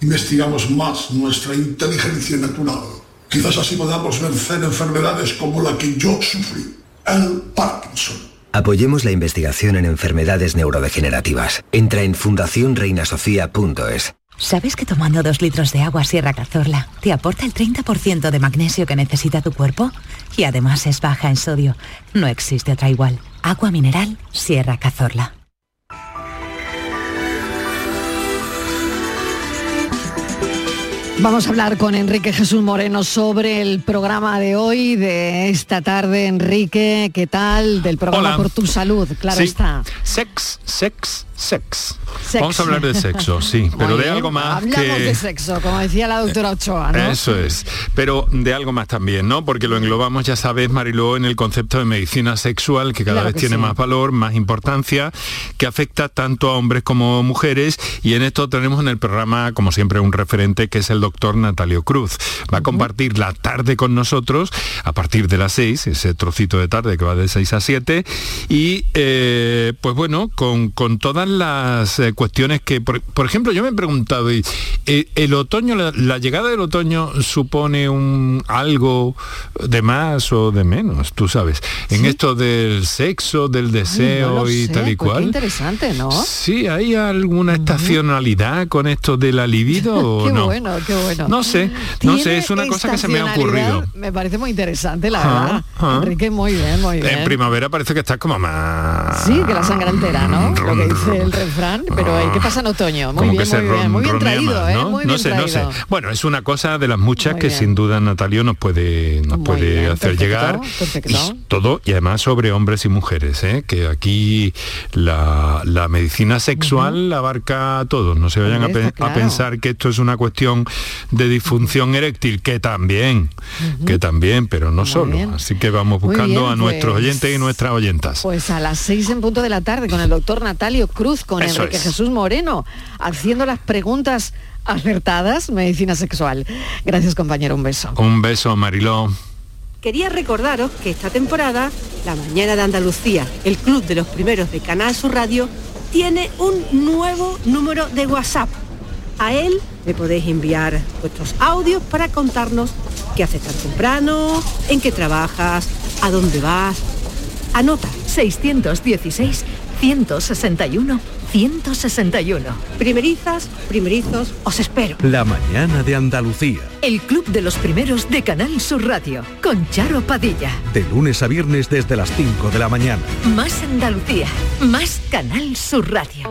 Speaker 14: investigamos más nuestra inteligencia natural, quizás así podamos vencer enfermedades como la que yo sufrí, el Parkinson.
Speaker 15: Apoyemos la investigación en enfermedades neurodegenerativas. Entra en fundacionreinasofía.es.
Speaker 16: ¿Sabes que tomando dos litros de agua Sierra Cazorla te aporta el 30% de magnesio que necesita tu cuerpo? Y además es baja en sodio. No existe otra igual. Agua mineral Sierra Cazorla.
Speaker 2: Vamos a hablar con Enrique Jesús Moreno sobre el programa de hoy, de esta tarde. Enrique, ¿qué tal? Del programa
Speaker 9: Hola.
Speaker 2: Por tu Salud, claro
Speaker 9: Sí.
Speaker 2: está.
Speaker 9: Sex, sex, sex.
Speaker 2: Sex.
Speaker 9: Vamos a hablar de sexo, sí, pero
Speaker 2: Muy
Speaker 9: de
Speaker 2: bien.
Speaker 9: algo más
Speaker 2: Hablamos
Speaker 9: que...
Speaker 2: de sexo, como decía la doctora Ochoa, ¿no?
Speaker 9: Eso es, pero de algo más también, ¿no? Porque lo englobamos, ya sabes, Mariló, en el concepto de medicina sexual, que cada
Speaker 2: Claro
Speaker 9: vez
Speaker 2: que
Speaker 9: tiene
Speaker 2: sí.
Speaker 9: más valor, más importancia, que afecta tanto a hombres como a mujeres, y en esto tenemos en el programa, como siempre, un referente, que es el doctor Natalio Cruz. Va a compartir la tarde con nosotros, a partir de las 6, ese trocito de tarde que va de 6 a 7, y eh, pues bueno, con, con todas las eh, cuestiones que, por, por ejemplo, yo me he preguntado, y, eh, ¿el otoño, la, la llegada del otoño supone un algo de más o de menos? Tú sabes, en esto del sexo, del
Speaker 2: Ay,
Speaker 9: deseo
Speaker 2: no
Speaker 9: y
Speaker 2: sé,
Speaker 9: tal y
Speaker 2: pues qué
Speaker 9: cual.
Speaker 2: interesante, ¿no?
Speaker 9: Sí, ¿hay alguna estacionalidad con esto de la libido o
Speaker 2: qué
Speaker 9: no?
Speaker 2: bueno, qué bueno.
Speaker 9: No sé, no sé, es una cosa que se me ha ocurrido.
Speaker 2: Me parece muy interesante, la
Speaker 9: Ah,
Speaker 2: verdad.
Speaker 9: ah.
Speaker 2: Enrique, muy bien, muy bien.
Speaker 9: En primavera parece que estás como más...
Speaker 2: Sí, que la sangre altera, ¿no? Lo que dice el refrán. Pero ¿y ¿qué pasa en otoño? Muy bien, muy bien. Muy bien traído,
Speaker 9: más,
Speaker 2: ¿eh?
Speaker 9: ¿no?
Speaker 2: Muy
Speaker 9: no
Speaker 2: bien
Speaker 9: sé,
Speaker 2: traído.
Speaker 9: no sé. Bueno, es una cosa de las muchas
Speaker 2: Muy
Speaker 9: que
Speaker 2: bien.
Speaker 9: sin duda Natalio nos puede, nos
Speaker 2: Muy
Speaker 9: puede
Speaker 2: bien,
Speaker 9: hacer
Speaker 2: perfecto,
Speaker 9: llegar.
Speaker 2: perfecto.
Speaker 9: Y todo, y además sobre hombres y mujeres, ¿eh? que aquí la, la medicina sexual abarca a todos. No se vayan a, pe- pensar que esto es una cuestión de disfunción eréctil, que también, que también, pero no solo.
Speaker 2: bien.
Speaker 9: Así que vamos buscando
Speaker 2: bien,
Speaker 9: a nuestros
Speaker 2: pues-
Speaker 9: oyentes y nuestras oyentas.
Speaker 2: Pues a las seis en punto de la tarde con el doctor Natalio Cruz, con
Speaker 9: Eso
Speaker 2: Enrique
Speaker 9: es.
Speaker 2: Jesús Moreno, haciendo las preguntas acertadas, medicina sexual. Gracias compañero, un beso.
Speaker 9: Un beso, Mariló.
Speaker 17: Quería recordaros que esta temporada, La Mañana de Andalucía, el club de los primeros de Canal Sur Radio, tiene un nuevo número de WhatsApp. A él le podéis enviar vuestros audios para contarnos qué haces tan temprano, en qué trabajas, a dónde vas. Anota
Speaker 8: 616 161 161.
Speaker 17: Primerizas, primerizos, os espero.
Speaker 10: La mañana de Andalucía.
Speaker 8: El club de los primeros de Canal Sur Radio con Charo Padilla.
Speaker 10: De lunes a viernes desde las 5 de la mañana.
Speaker 8: Más Andalucía, más Canal Sur Radio.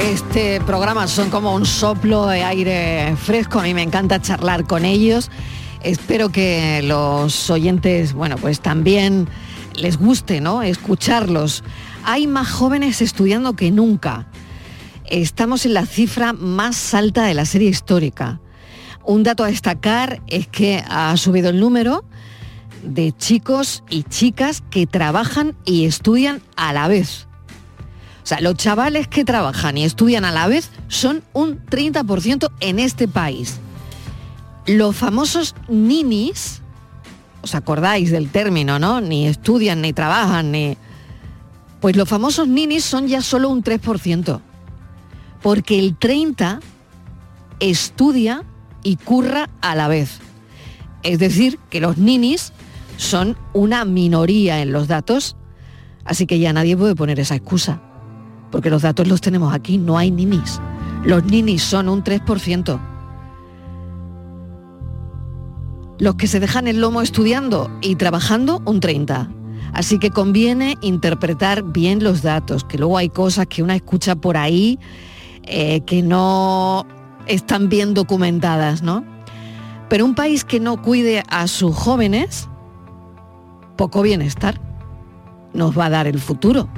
Speaker 2: Este programa son como un soplo de aire fresco. A mí me encanta charlar con ellos. Espero que los oyentes, bueno, pues también les guste, ¿no? Escucharlos. Hay más jóvenes estudiando que nunca. Estamos en la cifra más alta de la serie histórica. Un dato a destacar es que ha subido el número de chicos y chicas que trabajan y estudian a la vez. O sea, los chavales que trabajan y estudian a la vez son un 30% en este país. Los famosos ninis, ¿os acordáis del término, no? Ni estudian, ni trabajan, ni... Pues los famosos ninis son ya solo un 3%. Porque el 30% estudia y curra a la vez. Es decir, que los ninis son una minoría en los datos, así que ya nadie puede poner esa excusa, porque los datos los tenemos aquí, no hay ninis. Los ninis son un 3%. Los que se dejan el lomo estudiando y trabajando, un 30%. Así que conviene interpretar bien los datos, que luego hay cosas que una escucha por ahí eh, que no están bien documentadas, ¿no? Pero un país que no cuide a sus jóvenes, poco bienestar nos va a dar el futuro.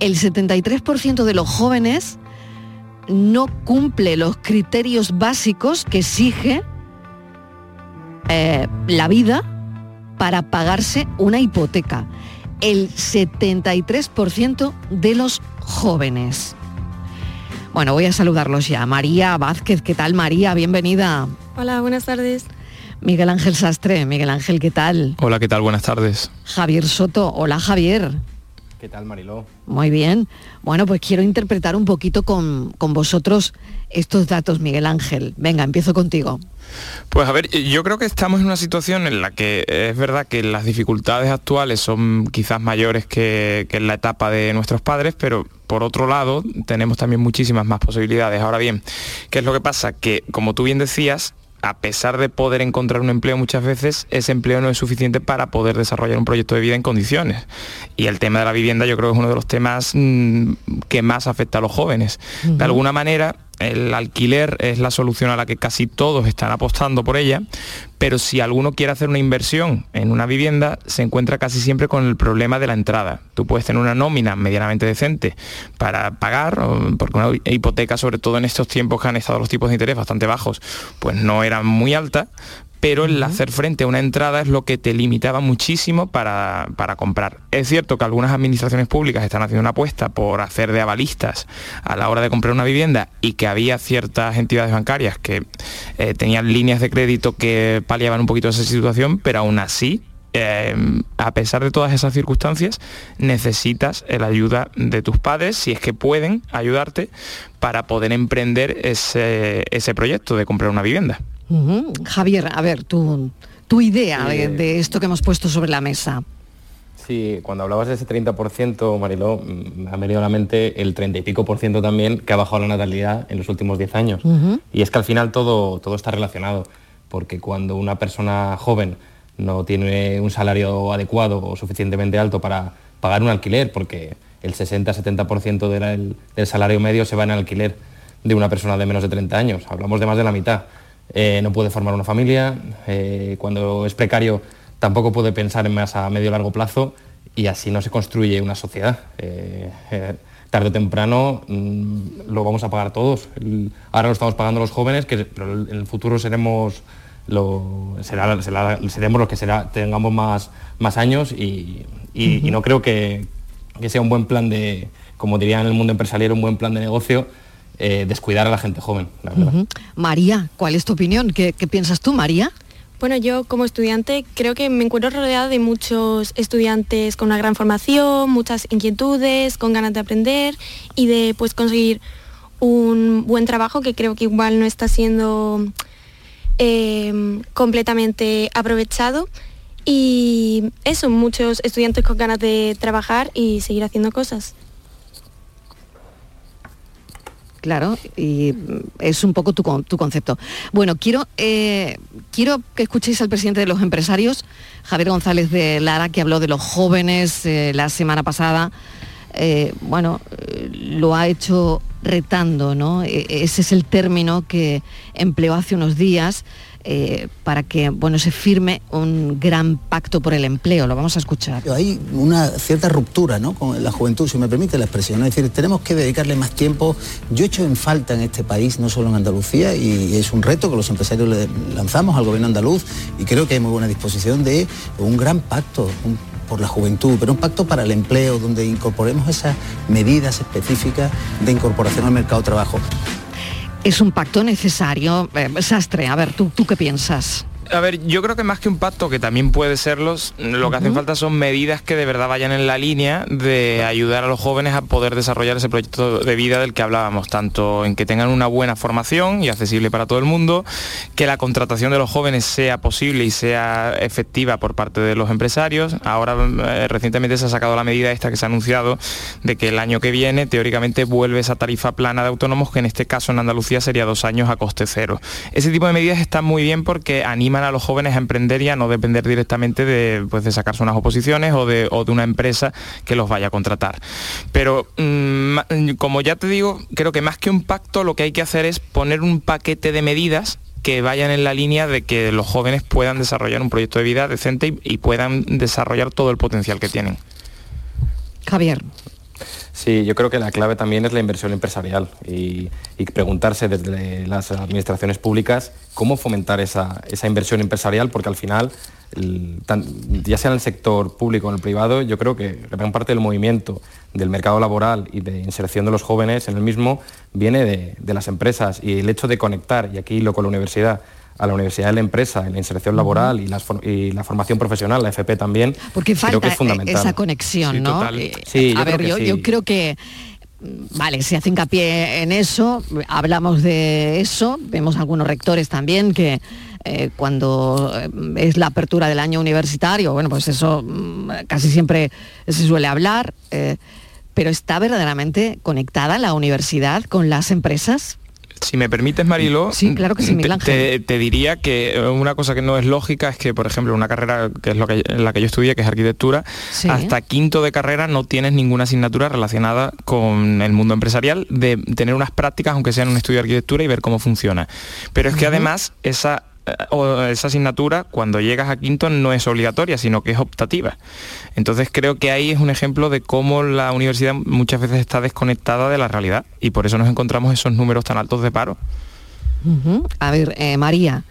Speaker 2: El 73% de los jóvenes no cumple los criterios básicos que exige eh, la vida para pagarse una hipoteca. El 73% de los jóvenes. Bueno, voy a saludarlos ya. María Vázquez, ¿qué tal María? Bienvenida.
Speaker 18: Hola, buenas tardes.
Speaker 2: Miguel Ángel Sastre, Miguel Ángel, ¿qué tal?
Speaker 19: Hola, ¿qué tal? Buenas tardes.
Speaker 2: Javier Soto, hola Javier.
Speaker 19: ¿Qué tal, Mariló?
Speaker 2: Muy bien. Bueno, pues quiero interpretar un poquito con, con vosotros estos datos, Miguel Ángel. Venga, empiezo contigo.
Speaker 19: Pues a ver, yo creo que estamos en una situación en la que es verdad que las dificultades actuales son quizás mayores que, que, en la etapa de nuestros padres, pero por otro lado tenemos también muchísimas más posibilidades. Ahora bien, ¿qué es lo que pasa? Que como tú bien decías, a pesar de poder encontrar un empleo muchas veces, ese empleo no es suficiente para poder desarrollar un proyecto de vida en condiciones. Y el tema de la vivienda yo creo que es uno de los temas mmm, que más afecta a los jóvenes. Uh -huh. De alguna manera, el alquiler es la solución a la que casi todos están apostando por ella, pero si alguno quiere hacer una inversión en una vivienda, se encuentra casi siempre con el problema de la entrada. Tú puedes tener una nómina medianamente decente para pagar, porque una hipoteca, sobre todo en estos tiempos que han estado los tipos de interés bastante bajos, pues no era muy alta, pero el hacer frente a una entrada es lo que te limitaba muchísimo para, para, comprar. Es cierto que algunas administraciones públicas están haciendo una apuesta por hacer de avalistas a la hora de comprar una vivienda y que había ciertas entidades bancarias que eh, tenían líneas de crédito que paliaban un poquito esa situación, pero aún así eh, a pesar de todas esas circunstancias, necesitas la ayuda de tus padres, si es que pueden ayudarte, para poder emprender ese, ese proyecto de comprar una vivienda.
Speaker 2: Uh -huh. Javier, a ver, tu, tu idea de, de, esto que hemos puesto sobre la mesa.
Speaker 19: Sí, cuando hablabas de ese 30%, Mariló, me ha venido a la mente el 30 y pico por ciento también que ha bajado la natalidad en los últimos 10 años. Uh -huh. Y es que al final todo, todo está relacionado, porque cuando una persona joven no tiene un salario adecuado o suficientemente alto para pagar un alquiler, porque el 60-70% del, del salario medio se va en alquiler de una persona de menos de 30 años, hablamos de más de la mitad eh, no puede formar una familia, eh, cuando es precario tampoco puede pensar en más a medio o largo plazo y así no se construye una sociedad. Eh, tarde o temprano mmm, lo vamos a pagar todos. El, ahora lo estamos pagando los jóvenes, que, pero en el futuro seremos, lo, será, será, seremos los que será, tengamos más, más años y, y, uh -huh. y no creo que, que sea un buen plan de, como dirían en el mundo empresarial, un buen plan de negocio eh, descuidar a la gente joven, la verdad. Uh
Speaker 2: -huh. María, ¿cuál es tu opinión? ¿Qué, ¿Qué, piensas tú, María?
Speaker 18: Bueno, yo como estudiante creo que me encuentro rodeada de muchos estudiantes con una gran formación, muchas inquietudes, con ganas de aprender y de pues conseguir un buen trabajo que creo que igual no está siendo eh, completamente aprovechado. Y eso, muchos estudiantes con ganas de trabajar y seguir haciendo cosas.
Speaker 2: Claro, y es un poco tu, tu concepto. Bueno, quiero, eh, quiero que escuchéis al presidente de los empresarios, Javier González de Lara, que habló de los jóvenes eh, la semana pasada. eh, bueno, lo ha hecho retando, ¿no? E- Ese es el término que empleó hace unos días eh, para que, bueno, se firme un gran pacto por el empleo. Lo vamos a escuchar.
Speaker 20: Hay una cierta ruptura ¿no? con la juventud, si me permite la expresión. Es decir, tenemos que dedicarle más tiempo. Yo he hecho en falta en este país, no solo en Andalucía, y es un reto que los empresarios le lanzamos al gobierno andaluz y creo que hay muy buena disposición de un gran pacto por la juventud, pero un pacto para el empleo, donde incorporemos esas medidas específicas de incorporación al mercado de trabajo.
Speaker 2: Es un pacto necesario. Eh, Sastre, a ver, ¿tú, ¿tú qué piensas?
Speaker 19: A ver, yo creo que más que un pacto, que también puede serlo, lo que hacen falta son medidas que de verdad vayan en la línea de ayudar a los jóvenes a poder desarrollar ese proyecto de vida del que hablábamos, tanto en que tengan una buena formación y accesible para todo el mundo, que la contratación de los jóvenes sea posible y sea efectiva por parte de los empresarios. Ahora eh, recientemente se ha sacado la medida esta que se ha anunciado de que el año que viene teóricamente vuelve esa tarifa plana de autónomos, que en este caso en Andalucía sería dos años a coste cero. Ese tipo de medidas están muy bien porque animan a los jóvenes a emprender y a no depender directamente de, pues, de sacarse unas oposiciones o de, o de una empresa que los vaya a contratar. Pero mm, ma- como ya te digo, creo que más que un pacto lo que hay que hacer es poner un paquete de medidas que vayan en la línea de que los jóvenes puedan desarrollar un proyecto de vida decente y puedan desarrollar todo el potencial que tienen.
Speaker 2: Javier.
Speaker 21: Sí, yo creo que la clave también es la inversión empresarial y, preguntarse desde las administraciones públicas cómo fomentar esa, esa inversión empresarial, porque al final, ya sea en el sector público o en el privado, yo creo que gran parte del movimiento del mercado laboral y de inserción de los jóvenes en el mismo viene de, de las empresas y el hecho de conectar, y aquí lo con la universidad, a la universidad de la empresa, en la inserción laboral y, las for- y la formación profesional, la FP también,
Speaker 2: Porque
Speaker 21: creo
Speaker 2: falta
Speaker 21: que es fundamental.
Speaker 2: esa conexión,
Speaker 21: Sí,
Speaker 2: ¿no?
Speaker 21: total.
Speaker 2: Eh,
Speaker 21: Sí, yo
Speaker 2: a
Speaker 21: creo
Speaker 2: ver,
Speaker 21: que
Speaker 2: yo,
Speaker 21: sí.
Speaker 2: yo creo que mm, Vale, se hace hincapié en eso, hablamos de eso, vemos algunos rectores también que eh, cuando eh, es la apertura del año universitario, bueno, pues eso mm, casi siempre se suele hablar, eh, pero ¿está verdaderamente conectada la universidad con las empresas?
Speaker 19: Si me permites, Marilo,
Speaker 2: Sí, claro que sí, Miguel
Speaker 19: te,
Speaker 2: Ángel.
Speaker 19: te- te diría que una cosa que no es lógica es que, por ejemplo, una carrera que es lo que, la que yo estudié, que es arquitectura,
Speaker 2: Sí.
Speaker 19: hasta quinto de carrera no tienes ninguna asignatura relacionada con el mundo empresarial, de tener unas prácticas, aunque sea en un estudio de arquitectura, y ver cómo funciona. Pero es que además esa esa asignatura cuando llegas a quinto no es obligatoria, sino que es optativa. Entonces creo que ahí es un ejemplo de cómo la universidad muchas veces está desconectada de la realidad y por eso nos encontramos esos números tan altos de paro.
Speaker 2: A ver, eh, María.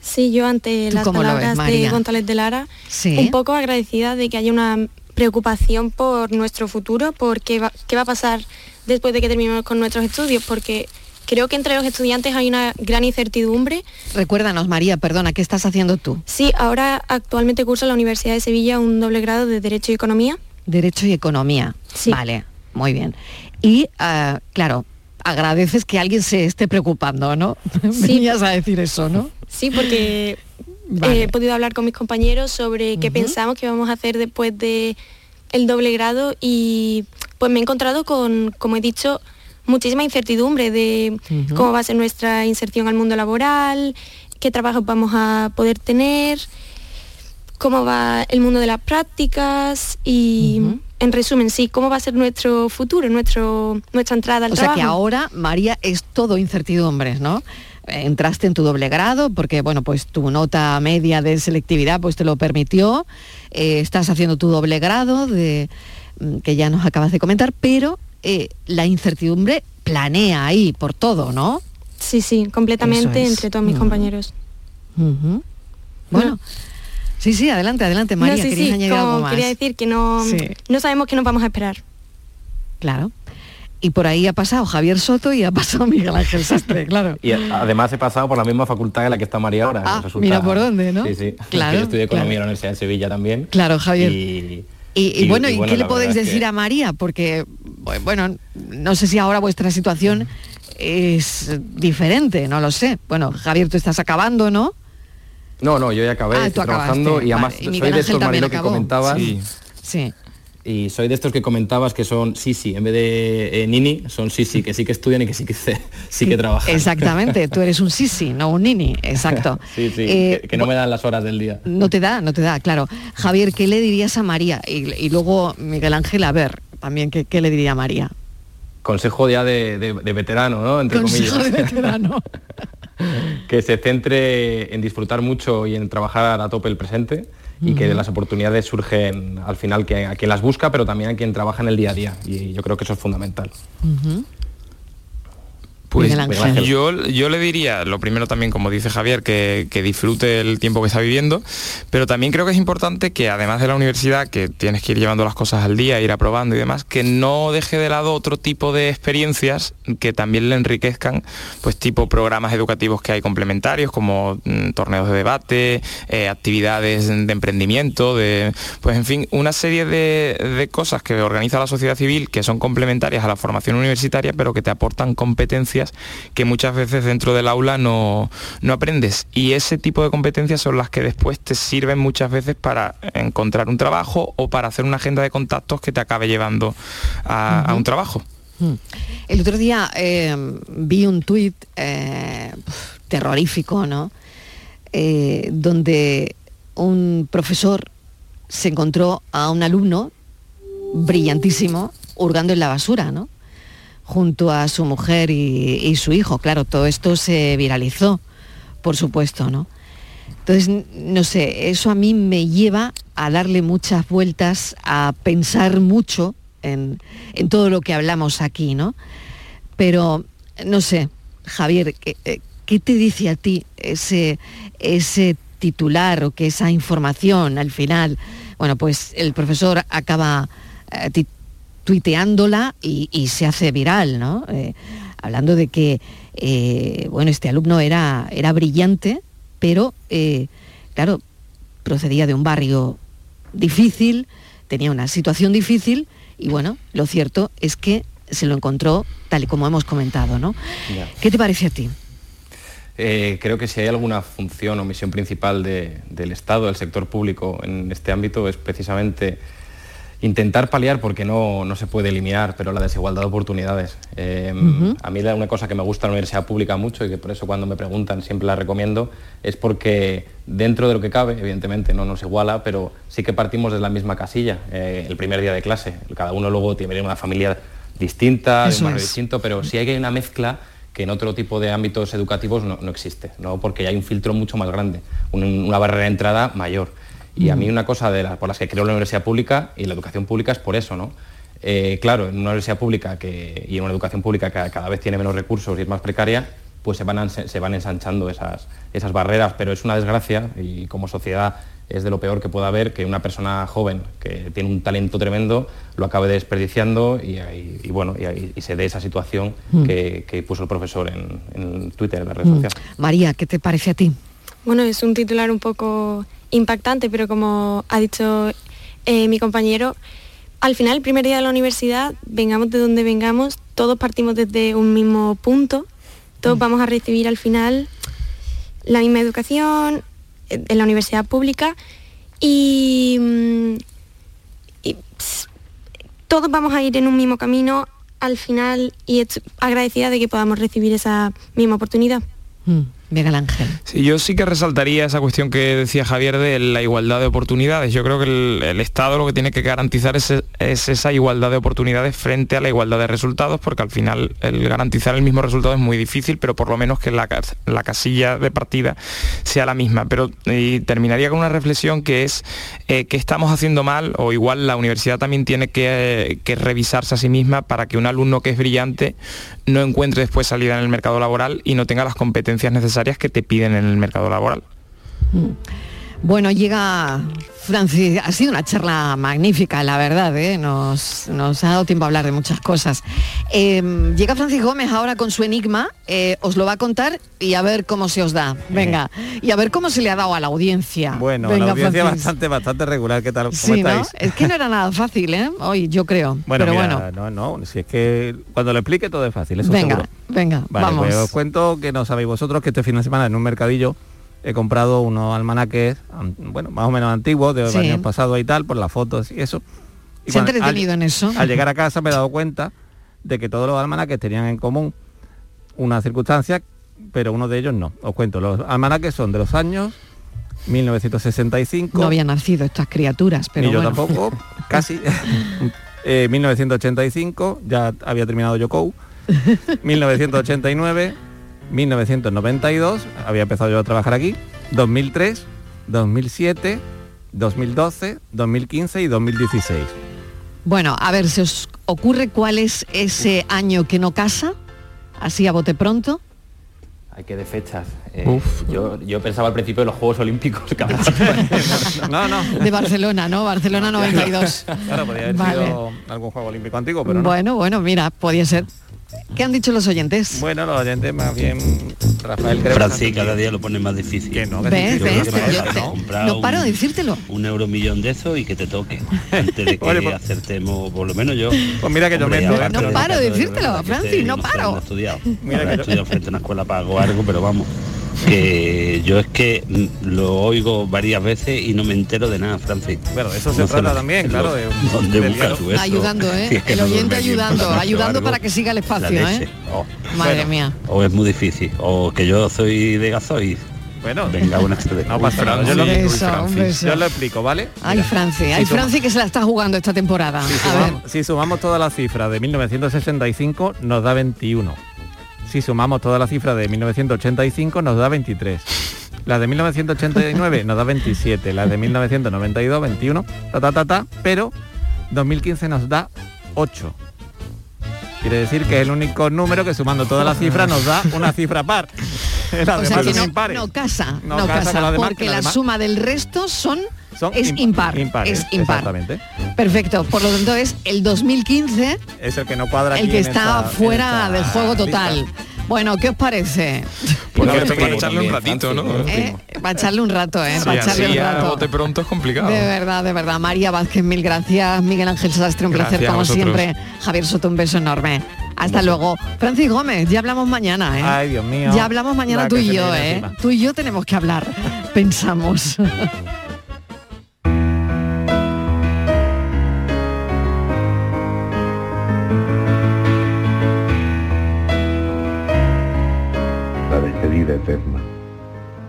Speaker 18: Sí, yo ante
Speaker 2: ¿Tú
Speaker 18: las
Speaker 2: ves,
Speaker 18: palabras de? González de Lara,
Speaker 2: Sí.
Speaker 18: un poco agradecida de que haya una preocupación por nuestro futuro, por qué va, qué va a pasar después de que terminemos con nuestros estudios, porque creo que entre los estudiantes hay una gran incertidumbre.
Speaker 2: Recuérdanos, María, perdona, ¿qué estás haciendo tú?
Speaker 18: Sí, ahora actualmente curso en la Universidad de Sevilla un doble grado de Derecho y Economía.
Speaker 2: Derecho y Economía. Vale, muy bien. Y, ah, claro, agradeces que alguien se esté preocupando, ¿no? Venías a decir eso, ¿no?
Speaker 18: Sí, porque
Speaker 2: Vale.
Speaker 18: he podido hablar con mis compañeros sobre qué pensamos que vamos a hacer después de el doble grado y pues me he encontrado con, como he dicho, muchísima incertidumbre de cómo va a ser nuestra inserción al mundo laboral, qué trabajos vamos a poder tener, cómo va el mundo de las prácticas y en resumen, sí, cómo va a ser nuestro futuro, nuestro, nuestra entrada al
Speaker 2: O sea
Speaker 18: trabajo.
Speaker 2: que ahora, María, es todo incertidumbres, ¿no? Entraste en tu doble grado porque, bueno, pues tu nota media de selectividad pues te lo permitió. Eh, estás haciendo tu doble grado de mm, que ya nos acabas de comentar, pero eh, la incertidumbre planea ahí por todo, ¿no?
Speaker 18: Sí, sí, completamente
Speaker 2: es.
Speaker 18: entre todos mis
Speaker 2: Mm.
Speaker 18: compañeros.
Speaker 2: Bueno, sí, sí, adelante, adelante, María,
Speaker 18: no, sí,
Speaker 2: querías
Speaker 18: sí,
Speaker 2: añadir
Speaker 18: como
Speaker 2: algo más.
Speaker 18: quería decir que no,
Speaker 2: Sí.
Speaker 18: no sabemos qué nos vamos a esperar.
Speaker 2: Claro. Y por ahí ha pasado Javier Soto y ha pasado Miguel Ángel Sastre, claro.
Speaker 21: Y además he pasado por la misma facultad en la que está María ahora.
Speaker 2: Ah,
Speaker 21: resulta-
Speaker 2: mira por dónde, ¿no?
Speaker 21: Sí, sí.
Speaker 2: Claro,
Speaker 21: Que yo estudié Economía
Speaker 2: claro.
Speaker 21: en la Universidad de Sevilla también.
Speaker 2: Claro, Javier.
Speaker 21: Y,
Speaker 2: Y, bueno,
Speaker 21: y
Speaker 2: ¿y
Speaker 21: bueno,
Speaker 2: qué le podéis decir
Speaker 21: que-
Speaker 2: a María? Porque, bu- bueno, no sé si ahora vuestra situación es diferente, no lo sé. Bueno, Javier, tú estás acabando, ¿no?
Speaker 21: No, no, yo ya acabé,
Speaker 2: Ah,
Speaker 21: estoy trabajando
Speaker 2: acabaste,
Speaker 21: y además
Speaker 2: vale. Y
Speaker 21: soy de estos que comentabas.
Speaker 2: Sí. Sí.
Speaker 21: Y soy de estos que comentabas que son sí, sí, en vez de eh, nini, son sí, sí, que sí que estudian y que sí que, se- sí que trabajan.
Speaker 2: Exactamente, tú eres un sisi, no un nini, exacto.
Speaker 21: sí, sí,
Speaker 2: Eh,
Speaker 21: que, que no me dan las horas del día.
Speaker 2: No te da, no te da, claro. Javier, ¿qué le dirías a María? Y, y luego Miguel Ángel, a ver, también, ¿qué, qué le diría María?
Speaker 21: Consejo ya de, de- de veterano, ¿no? Entre
Speaker 2: Consejo
Speaker 21: comillas.
Speaker 2: de veterano.
Speaker 21: que se centre en disfrutar mucho y en trabajar a tope el presente y que
Speaker 2: Ujú.
Speaker 21: las oportunidades surgen al final que, a quien las busca, pero también a quien trabaja en el día a día. Y yo creo que eso es fundamental.
Speaker 19: Pues
Speaker 21: Ángel.
Speaker 19: yo, yo le diría, lo primero también, como dice Javier, que, que disfrute el tiempo que está viviendo, pero también creo que es importante que además de la universidad, que tienes que ir llevando las cosas al día, ir aprobando y demás, que no deje de lado otro tipo de experiencias que también le enriquezcan, pues tipo programas educativos que hay complementarios, como mm, torneos de debate, eh, actividades de emprendimiento, de, pues en fin, una serie de, de cosas que organiza la sociedad civil que son complementarias a la formación universitaria, pero que te aportan competencias que muchas veces dentro del aula no, no aprendes. Y ese tipo de competencias son las que después te sirven muchas veces para encontrar un trabajo o para hacer una agenda de contactos que te acabe llevando a, a un trabajo.
Speaker 2: Mm. El otro día eh, vi un tuit eh, terrorífico, ¿no? Eh, donde un profesor se encontró a un alumno brillantísimo hurgando en la basura, ¿no? Junto a su mujer y, su hijo. Claro, todo esto se viralizó, por supuesto, ¿no? Entonces, no sé, eso a mí me lleva a darle muchas vueltas, a pensar mucho en, todo lo que hablamos aquí, ¿no? Pero, no sé, Javier, ¿qué, eh, qué te dice a ti ese, ese titular o que esa información al final? Bueno, pues el profesor acaba eh, tuiteándola y, y se hace viral, ¿no? Eh, hablando de que, eh, bueno, este alumno era, era brillante, pero, eh, claro, procedía de un barrio difícil, tenía una situación difícil y, bueno, lo cierto es que se lo encontró tal y como hemos comentado, ¿no? ¿Qué te parece a ti?
Speaker 21: Eh, creo que si hay alguna función o misión principal de- del Estado, del sector público en este ámbito, es precisamente intentar paliar, porque no, no se puede eliminar, pero la desigualdad de oportunidades. Eh,
Speaker 22: Ujú.
Speaker 21: A mí una cosa que me gusta de la universidad pública mucho y que por eso cuando me preguntan siempre la recomiendo, es porque dentro de lo que cabe, evidentemente no nos iguala, pero sí que partimos de la misma casilla eh, el primer día de clase. Cada uno luego tiene una familia distinta, de un barrio distinto, pero sí hay que hay una mezcla que en otro tipo de ámbitos educativos no, no existe, ¿no? porque hay un filtro mucho más grande, un- una barrera de entrada mayor. Y a mí una cosa de las por las que creo la universidad pública y la educación pública es por eso, ¿no? Eh, claro, en una universidad pública que, y en una educación pública que cada vez tiene menos recursos y es más precaria, pues se van, se van ensanchando esas, esas barreras, pero es una desgracia y como sociedad es de lo peor que pueda haber que una persona joven que tiene un talento tremendo lo acabe desperdiciando y, y- y bueno, y, y- y se dé esa situación
Speaker 2: Mm.
Speaker 21: que, que puso el profesor en, en Twitter, en la red
Speaker 2: Mm.
Speaker 21: social.
Speaker 2: María, ¿qué te parece a ti?
Speaker 18: Bueno, es un titular un poco impactante, pero como ha dicho eh, mi compañero, al final, el primer día de la universidad, vengamos de donde vengamos, todos partimos desde un mismo punto, todos vamos a recibir al final la misma educación en la universidad pública y, mm, y, todos vamos a ir en un mismo camino al final y agradecida de que podamos recibir esa misma oportunidad.
Speaker 2: Mm, Miguel Ángel.
Speaker 19: Yo sí que resaltaría esa cuestión que decía Javier de la igualdad de oportunidades. Yo creo que el, Estado lo que tiene que garantizar es, es esa igualdad de oportunidades frente a la igualdad de resultados, porque al final el garantizar el mismo resultado es muy difícil, pero por lo menos que la, cas- la casilla de partida sea la misma. Pero terminaría con una reflexión que es eh, qué estamos haciendo mal, o igual la universidad también tiene que, que revisarse a sí misma para que un alumno que es brillante no encuentre después salida en el mercado laboral y no tenga las competencias necesarias que te piden en el mercado laboral.
Speaker 2: Bueno, llega Francis, ha sido una charla magnífica, la verdad, ¿eh? nos, nos ha dado tiempo a hablar de muchas cosas. Eh, llega Francis Gómez ahora con su enigma, eh, os lo va a contar y a ver cómo se os da. Venga, y a ver cómo se le ha dado a la audiencia.
Speaker 22: Bueno,
Speaker 2: Venga,
Speaker 22: la audiencia
Speaker 2: Francis.
Speaker 22: bastante, bastante regular. ¿Qué tal? ¿Cómo
Speaker 2: Sí, ¿no?
Speaker 22: estáis?
Speaker 2: Es que no era nada fácil, ¿eh? Hoy, yo creo.
Speaker 22: Bueno,
Speaker 2: Pero
Speaker 22: mira,
Speaker 2: bueno,
Speaker 22: no, no, si es que cuando lo explique todo es fácil, eso
Speaker 2: venga,
Speaker 22: seguro.
Speaker 2: venga,
Speaker 22: Vale,
Speaker 2: vamos.
Speaker 22: pues os cuento que no sabéis vosotros que este fin de semana en un mercadillo he comprado unos almanaques, an- bueno, más o menos antiguos, de
Speaker 2: Sí.
Speaker 22: años pasados y tal, por las fotos y eso. Y
Speaker 2: Se ha entretenido
Speaker 22: al,
Speaker 2: en eso.
Speaker 22: Al llegar a casa me he dado cuenta de que todos los almanaques tenían en común una circunstancia, pero uno de ellos no. Os cuento, los almanaques son de los años 1965.
Speaker 2: No habían nacido estas criaturas, pero
Speaker 22: ni yo
Speaker 2: bueno.
Speaker 22: tampoco, casi.
Speaker 3: Eh, 1985, ya había terminado Yoko. 1989, 1992, había empezado yo a trabajar aquí. 2003, 2007, 2012, 2015 y 2016.
Speaker 2: Bueno, a ver, ¿se os ocurre cuál es ese año que no casa? Así a bote pronto.
Speaker 21: Hay que de fechas. Eh, yo, yo pensaba al principio de los Juegos Olímpicos. cada-
Speaker 3: no, no.
Speaker 2: De Barcelona, ¿no? Barcelona 92.
Speaker 3: Claro, podría haber
Speaker 2: Vale.
Speaker 3: sido algún juego olímpico antiguo, pero no.
Speaker 2: Bueno, bueno, mira, podía ser. ¿Qué han dicho los oyentes?
Speaker 3: Bueno, los oyentes más bien Rafael
Speaker 23: Francis, cada día lo pone más difícil.
Speaker 3: Que no,
Speaker 23: Yo
Speaker 2: Yo te- no paro de
Speaker 23: un-
Speaker 2: decírtelo.
Speaker 23: Un euro millón de eso y que te toque. Antes de que
Speaker 3: Oye, pues-
Speaker 23: acertemos, por lo menos yo.
Speaker 3: Pues mira que yo
Speaker 23: Hombre,
Speaker 3: ¿eh?
Speaker 23: aparte
Speaker 3: No
Speaker 23: de
Speaker 2: paro de decírtelo, Francis, no paro.
Speaker 23: no he estudiado.
Speaker 3: Mira que yo-
Speaker 23: estudiado frente a una escuela pago o algo, pero vamos. Que yo es que lo oigo varias veces y no me entero de nada, Francis.
Speaker 3: Bueno, de eso se
Speaker 23: No
Speaker 3: trata también, claro, de-
Speaker 23: ¿Dónde tú eso?
Speaker 2: Ayudando, ¿eh?
Speaker 23: Si es que
Speaker 2: El oyente ayudando, ayudando para que siga el espacio. ¿eh?
Speaker 23: Oh,
Speaker 2: Madre
Speaker 3: Bueno.
Speaker 2: mía.
Speaker 23: o es muy difícil, o que yo soy de gasoil.
Speaker 3: Bueno,
Speaker 23: Venga, tardes.
Speaker 3: no pasa nada. Yo lo, explico, ¿vale?
Speaker 2: Ay, Franci,
Speaker 3: si
Speaker 2: ay,
Speaker 3: suma-
Speaker 2: Franci que se la está jugando esta temporada.
Speaker 3: Si
Speaker 2: A ver,
Speaker 3: sumamos, si sumamos todas las cifras de 1965 nos da 21. Si sumamos todas las cifras de 1985 nos da 23. La de 1989 nos da 27, la de 1992 21, ta ta ta ta, pero 2015 nos da 8. Quiere decir que es el único número que sumando todas las cifras nos da una cifra par. Las
Speaker 2: o sea que no,
Speaker 3: impares.
Speaker 2: no casa,
Speaker 3: No
Speaker 2: no,
Speaker 3: casa
Speaker 2: casa,
Speaker 3: con las demás,
Speaker 2: porque la
Speaker 3: demás-
Speaker 2: suma del resto son,
Speaker 3: Son
Speaker 2: es
Speaker 3: imp-
Speaker 2: impar,
Speaker 3: impares,
Speaker 2: es impar.
Speaker 3: Exactamente.
Speaker 2: Perfecto, por lo tanto es el 2015
Speaker 3: Es el que no cuadra
Speaker 2: el que está
Speaker 3: esta-
Speaker 2: fuera
Speaker 3: esta
Speaker 2: del juego total.
Speaker 3: lista.
Speaker 2: Bueno, ¿qué os parece?
Speaker 19: Esto para
Speaker 3: pequeño
Speaker 19: echarle un ratito, ¿no?
Speaker 2: ¿Eh? Va a echarle un rato, ¿eh?
Speaker 19: Sí,
Speaker 2: Va a echarle
Speaker 19: así
Speaker 2: un
Speaker 19: a
Speaker 2: rato.
Speaker 19: bote pronto es complicado.
Speaker 2: De verdad, de verdad. María Vázquez, mil gracias. Miguel Ángel Sastre, un
Speaker 19: Gracias
Speaker 2: placer como siempre. Javier Soto, un beso enorme. Hasta luego. Francis Gómez, ya hablamos mañana, ¿eh?
Speaker 3: Ay, Dios mío.
Speaker 2: Ya hablamos mañana
Speaker 3: La
Speaker 2: tú y yo, ¿eh?
Speaker 3: encima.
Speaker 2: Tú y yo tenemos que hablar. Pensamos.
Speaker 24: la despedida eterna.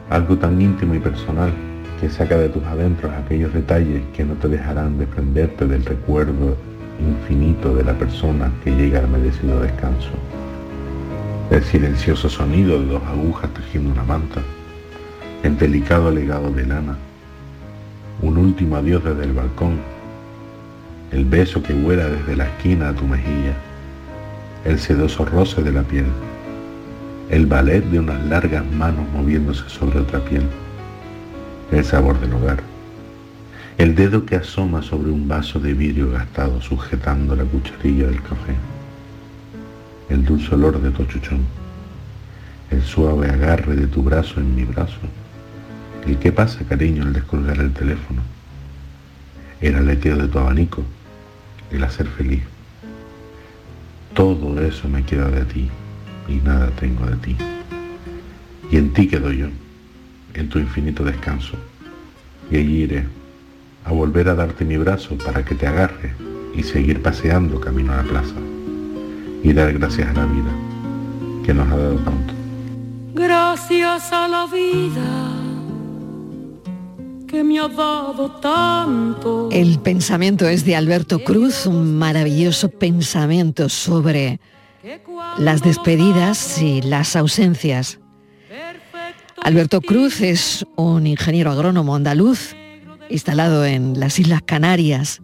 Speaker 24: Algo tan íntimo y personal que saca de tus adentros aquellos detalles que no te dejarán desprenderte del recuerdo infinito de la persona que llega al merecido descanso. El silencioso sonido de dos agujas tejiendo una manta, el delicado legado de lana, un último adiós desde el balcón, el beso que vuela desde la esquina a tu mejilla, el sedoso roce de la piel, el ballet de unas largas manos moviéndose sobre otra piel, el sabor del hogar, el dedo que asoma sobre un vaso de vidrio gastado sujetando la cucharilla del café, el dulce olor de tu chuchón, el suave agarre de tu brazo en mi brazo, el qué pasa cariño al descolgar el teléfono, el aleteo de tu abanico, el hacer feliz. Todo eso me queda de ti y nada tengo de ti. Y en ti quedo yo, en tu infinito descanso. Y allí iré a volver a darte mi brazo para que te agarre y seguir paseando camino a la plaza. Y dar gracias a la vida que nos ha dado tanto.
Speaker 13: Gracias a la vida que me ha dado tanto.
Speaker 2: El pensamiento es de Alberto Cruz, un maravilloso pensamiento sobre las despedidas y las ausencias. Alberto Cruz es un ingeniero agrónomo andaluz instalado en las Islas Canarias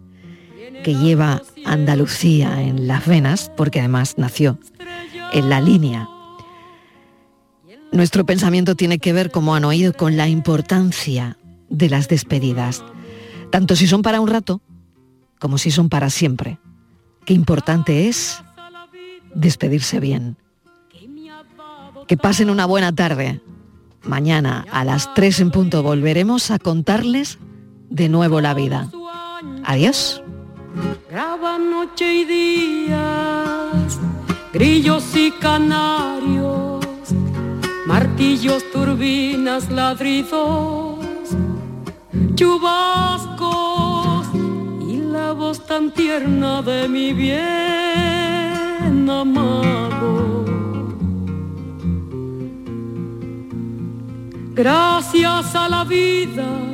Speaker 2: que lleva Andalucía en las venas porque además nació en la línea. Nuestro pensamiento tiene que ver, como han oído, con la importancia de las despedidas, tanto si son para un rato como si son para siempre. Qué importante es despedirse bien. Que pasen una buena tarde. Mañana a las 3 en punto volveremos a contarles de nuevo la vida. Adiós.
Speaker 13: Graba noche y días, grillos y canarios, martillos, turbinas, ladridos, chubascos y la voz tan tierna de mi bien amado. Gracias a la vida